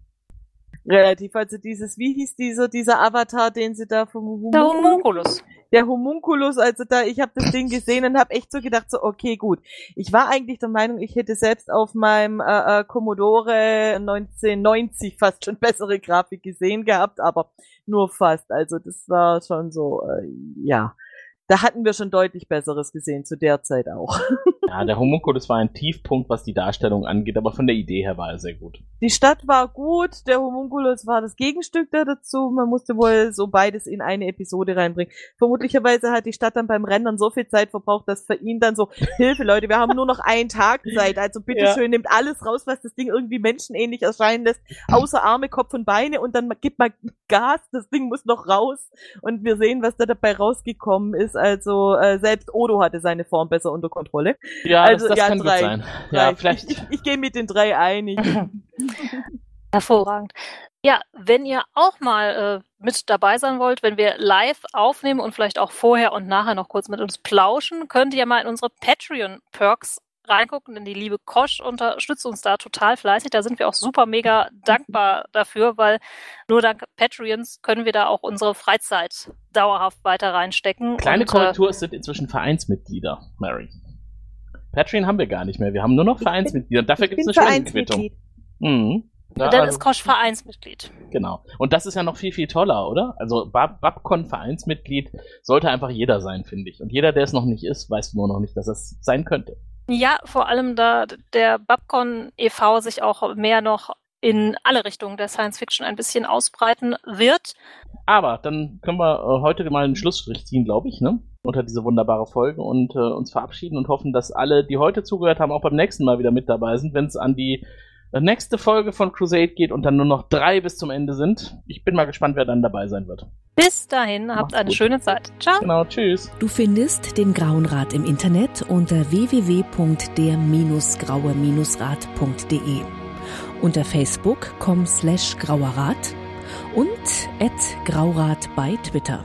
Relativ, also dieses, wie hieß dieser, dieser Avatar, den sie da vom Der Homun- Homunculus. der Homunculus, also da, ich habe das Ding gesehen und habe echt so gedacht, so, okay, gut. Ich war eigentlich der Meinung, ich hätte selbst auf meinem äh, äh, Commodore 1990 fast schon bessere Grafik gesehen gehabt, aber nur fast. Also das war schon so, äh, ja. Da hatten wir schon deutlich Besseres gesehen, zu der Zeit auch. <laughs> Ja, der Homunculus war ein Tiefpunkt, was die Darstellung angeht, aber von der Idee her war er sehr gut. Die Stadt war gut, der Homunculus war das Gegenstück da dazu. Man musste wohl so beides in eine Episode reinbringen. Vermutlicherweise hat die Stadt dann beim Rendern so viel Zeit verbraucht, dass für ihn dann so, Hilfe Leute, wir haben nur noch einen Tag Zeit, also bitteschön, Ja. nehmt alles raus, was das Ding irgendwie menschenähnlich erscheinen lässt, außer Arme, Kopf und Beine und dann gibt mal Gas, das Ding muss noch raus und wir sehen, was da dabei rausgekommen ist. Also äh, selbst Odo hatte seine Form besser unter Kontrolle. Ja, Also, das, das ja, kann drei. gut sein. <laughs> Ja, Drei. vielleicht. Ich, ich, ich gehe mit den drei einig. <laughs> Hervorragend. Ja, wenn ihr auch mal äh, mit dabei sein wollt, wenn wir live aufnehmen und vielleicht auch vorher und nachher noch kurz mit uns plauschen, könnt ihr mal in unsere Patreon-Perks reingucken, denn die liebe Kosch unterstützt uns da total fleißig. Da sind wir auch super mega dankbar dafür, weil nur dank Patreons können wir da auch unsere Freizeit dauerhaft weiter reinstecken. Kleine und, äh, Korrektur, es sind inzwischen Vereinsmitglieder, Mary. Patreon haben wir gar nicht mehr. Wir haben nur noch Vereinsmitglieder. Und dafür gibt es eine Spendenquittung. Mhm. Ja, dann also- ist Kosch Vereinsmitglied. Genau. Und das ist ja noch viel, viel toller, oder? Also Bab Babcon Vereinsmitglied sollte einfach jeder sein, finde ich. Und jeder, der es noch nicht ist, weiß nur noch nicht, dass es sein könnte. Ja, vor allem da der Babcon e.V. sich auch mehr noch in alle Richtungen der Science Fiction ein bisschen ausbreiten wird. Aber dann können wir äh, heute mal einen Schlussstrich ziehen, glaube ich, ne? Unter diese wunderbare Folge und äh, uns verabschieden und hoffen, dass alle, die heute zugehört haben, auch beim nächsten Mal wieder mit dabei sind, wenn es an die Die nächste Folge von Crusade geht und dann nur noch drei bis zum Ende sind. Ich bin mal gespannt, wer dann dabei sein wird. Bis dahin, habt Macht's eine gut. schöne Zeit. Ciao. Genau, tschüss. Du findest den Grauen Rat im Internet unter www.der-graue-rat.de, unter facebook.com slash grauerrat und at graurat bei Twitter.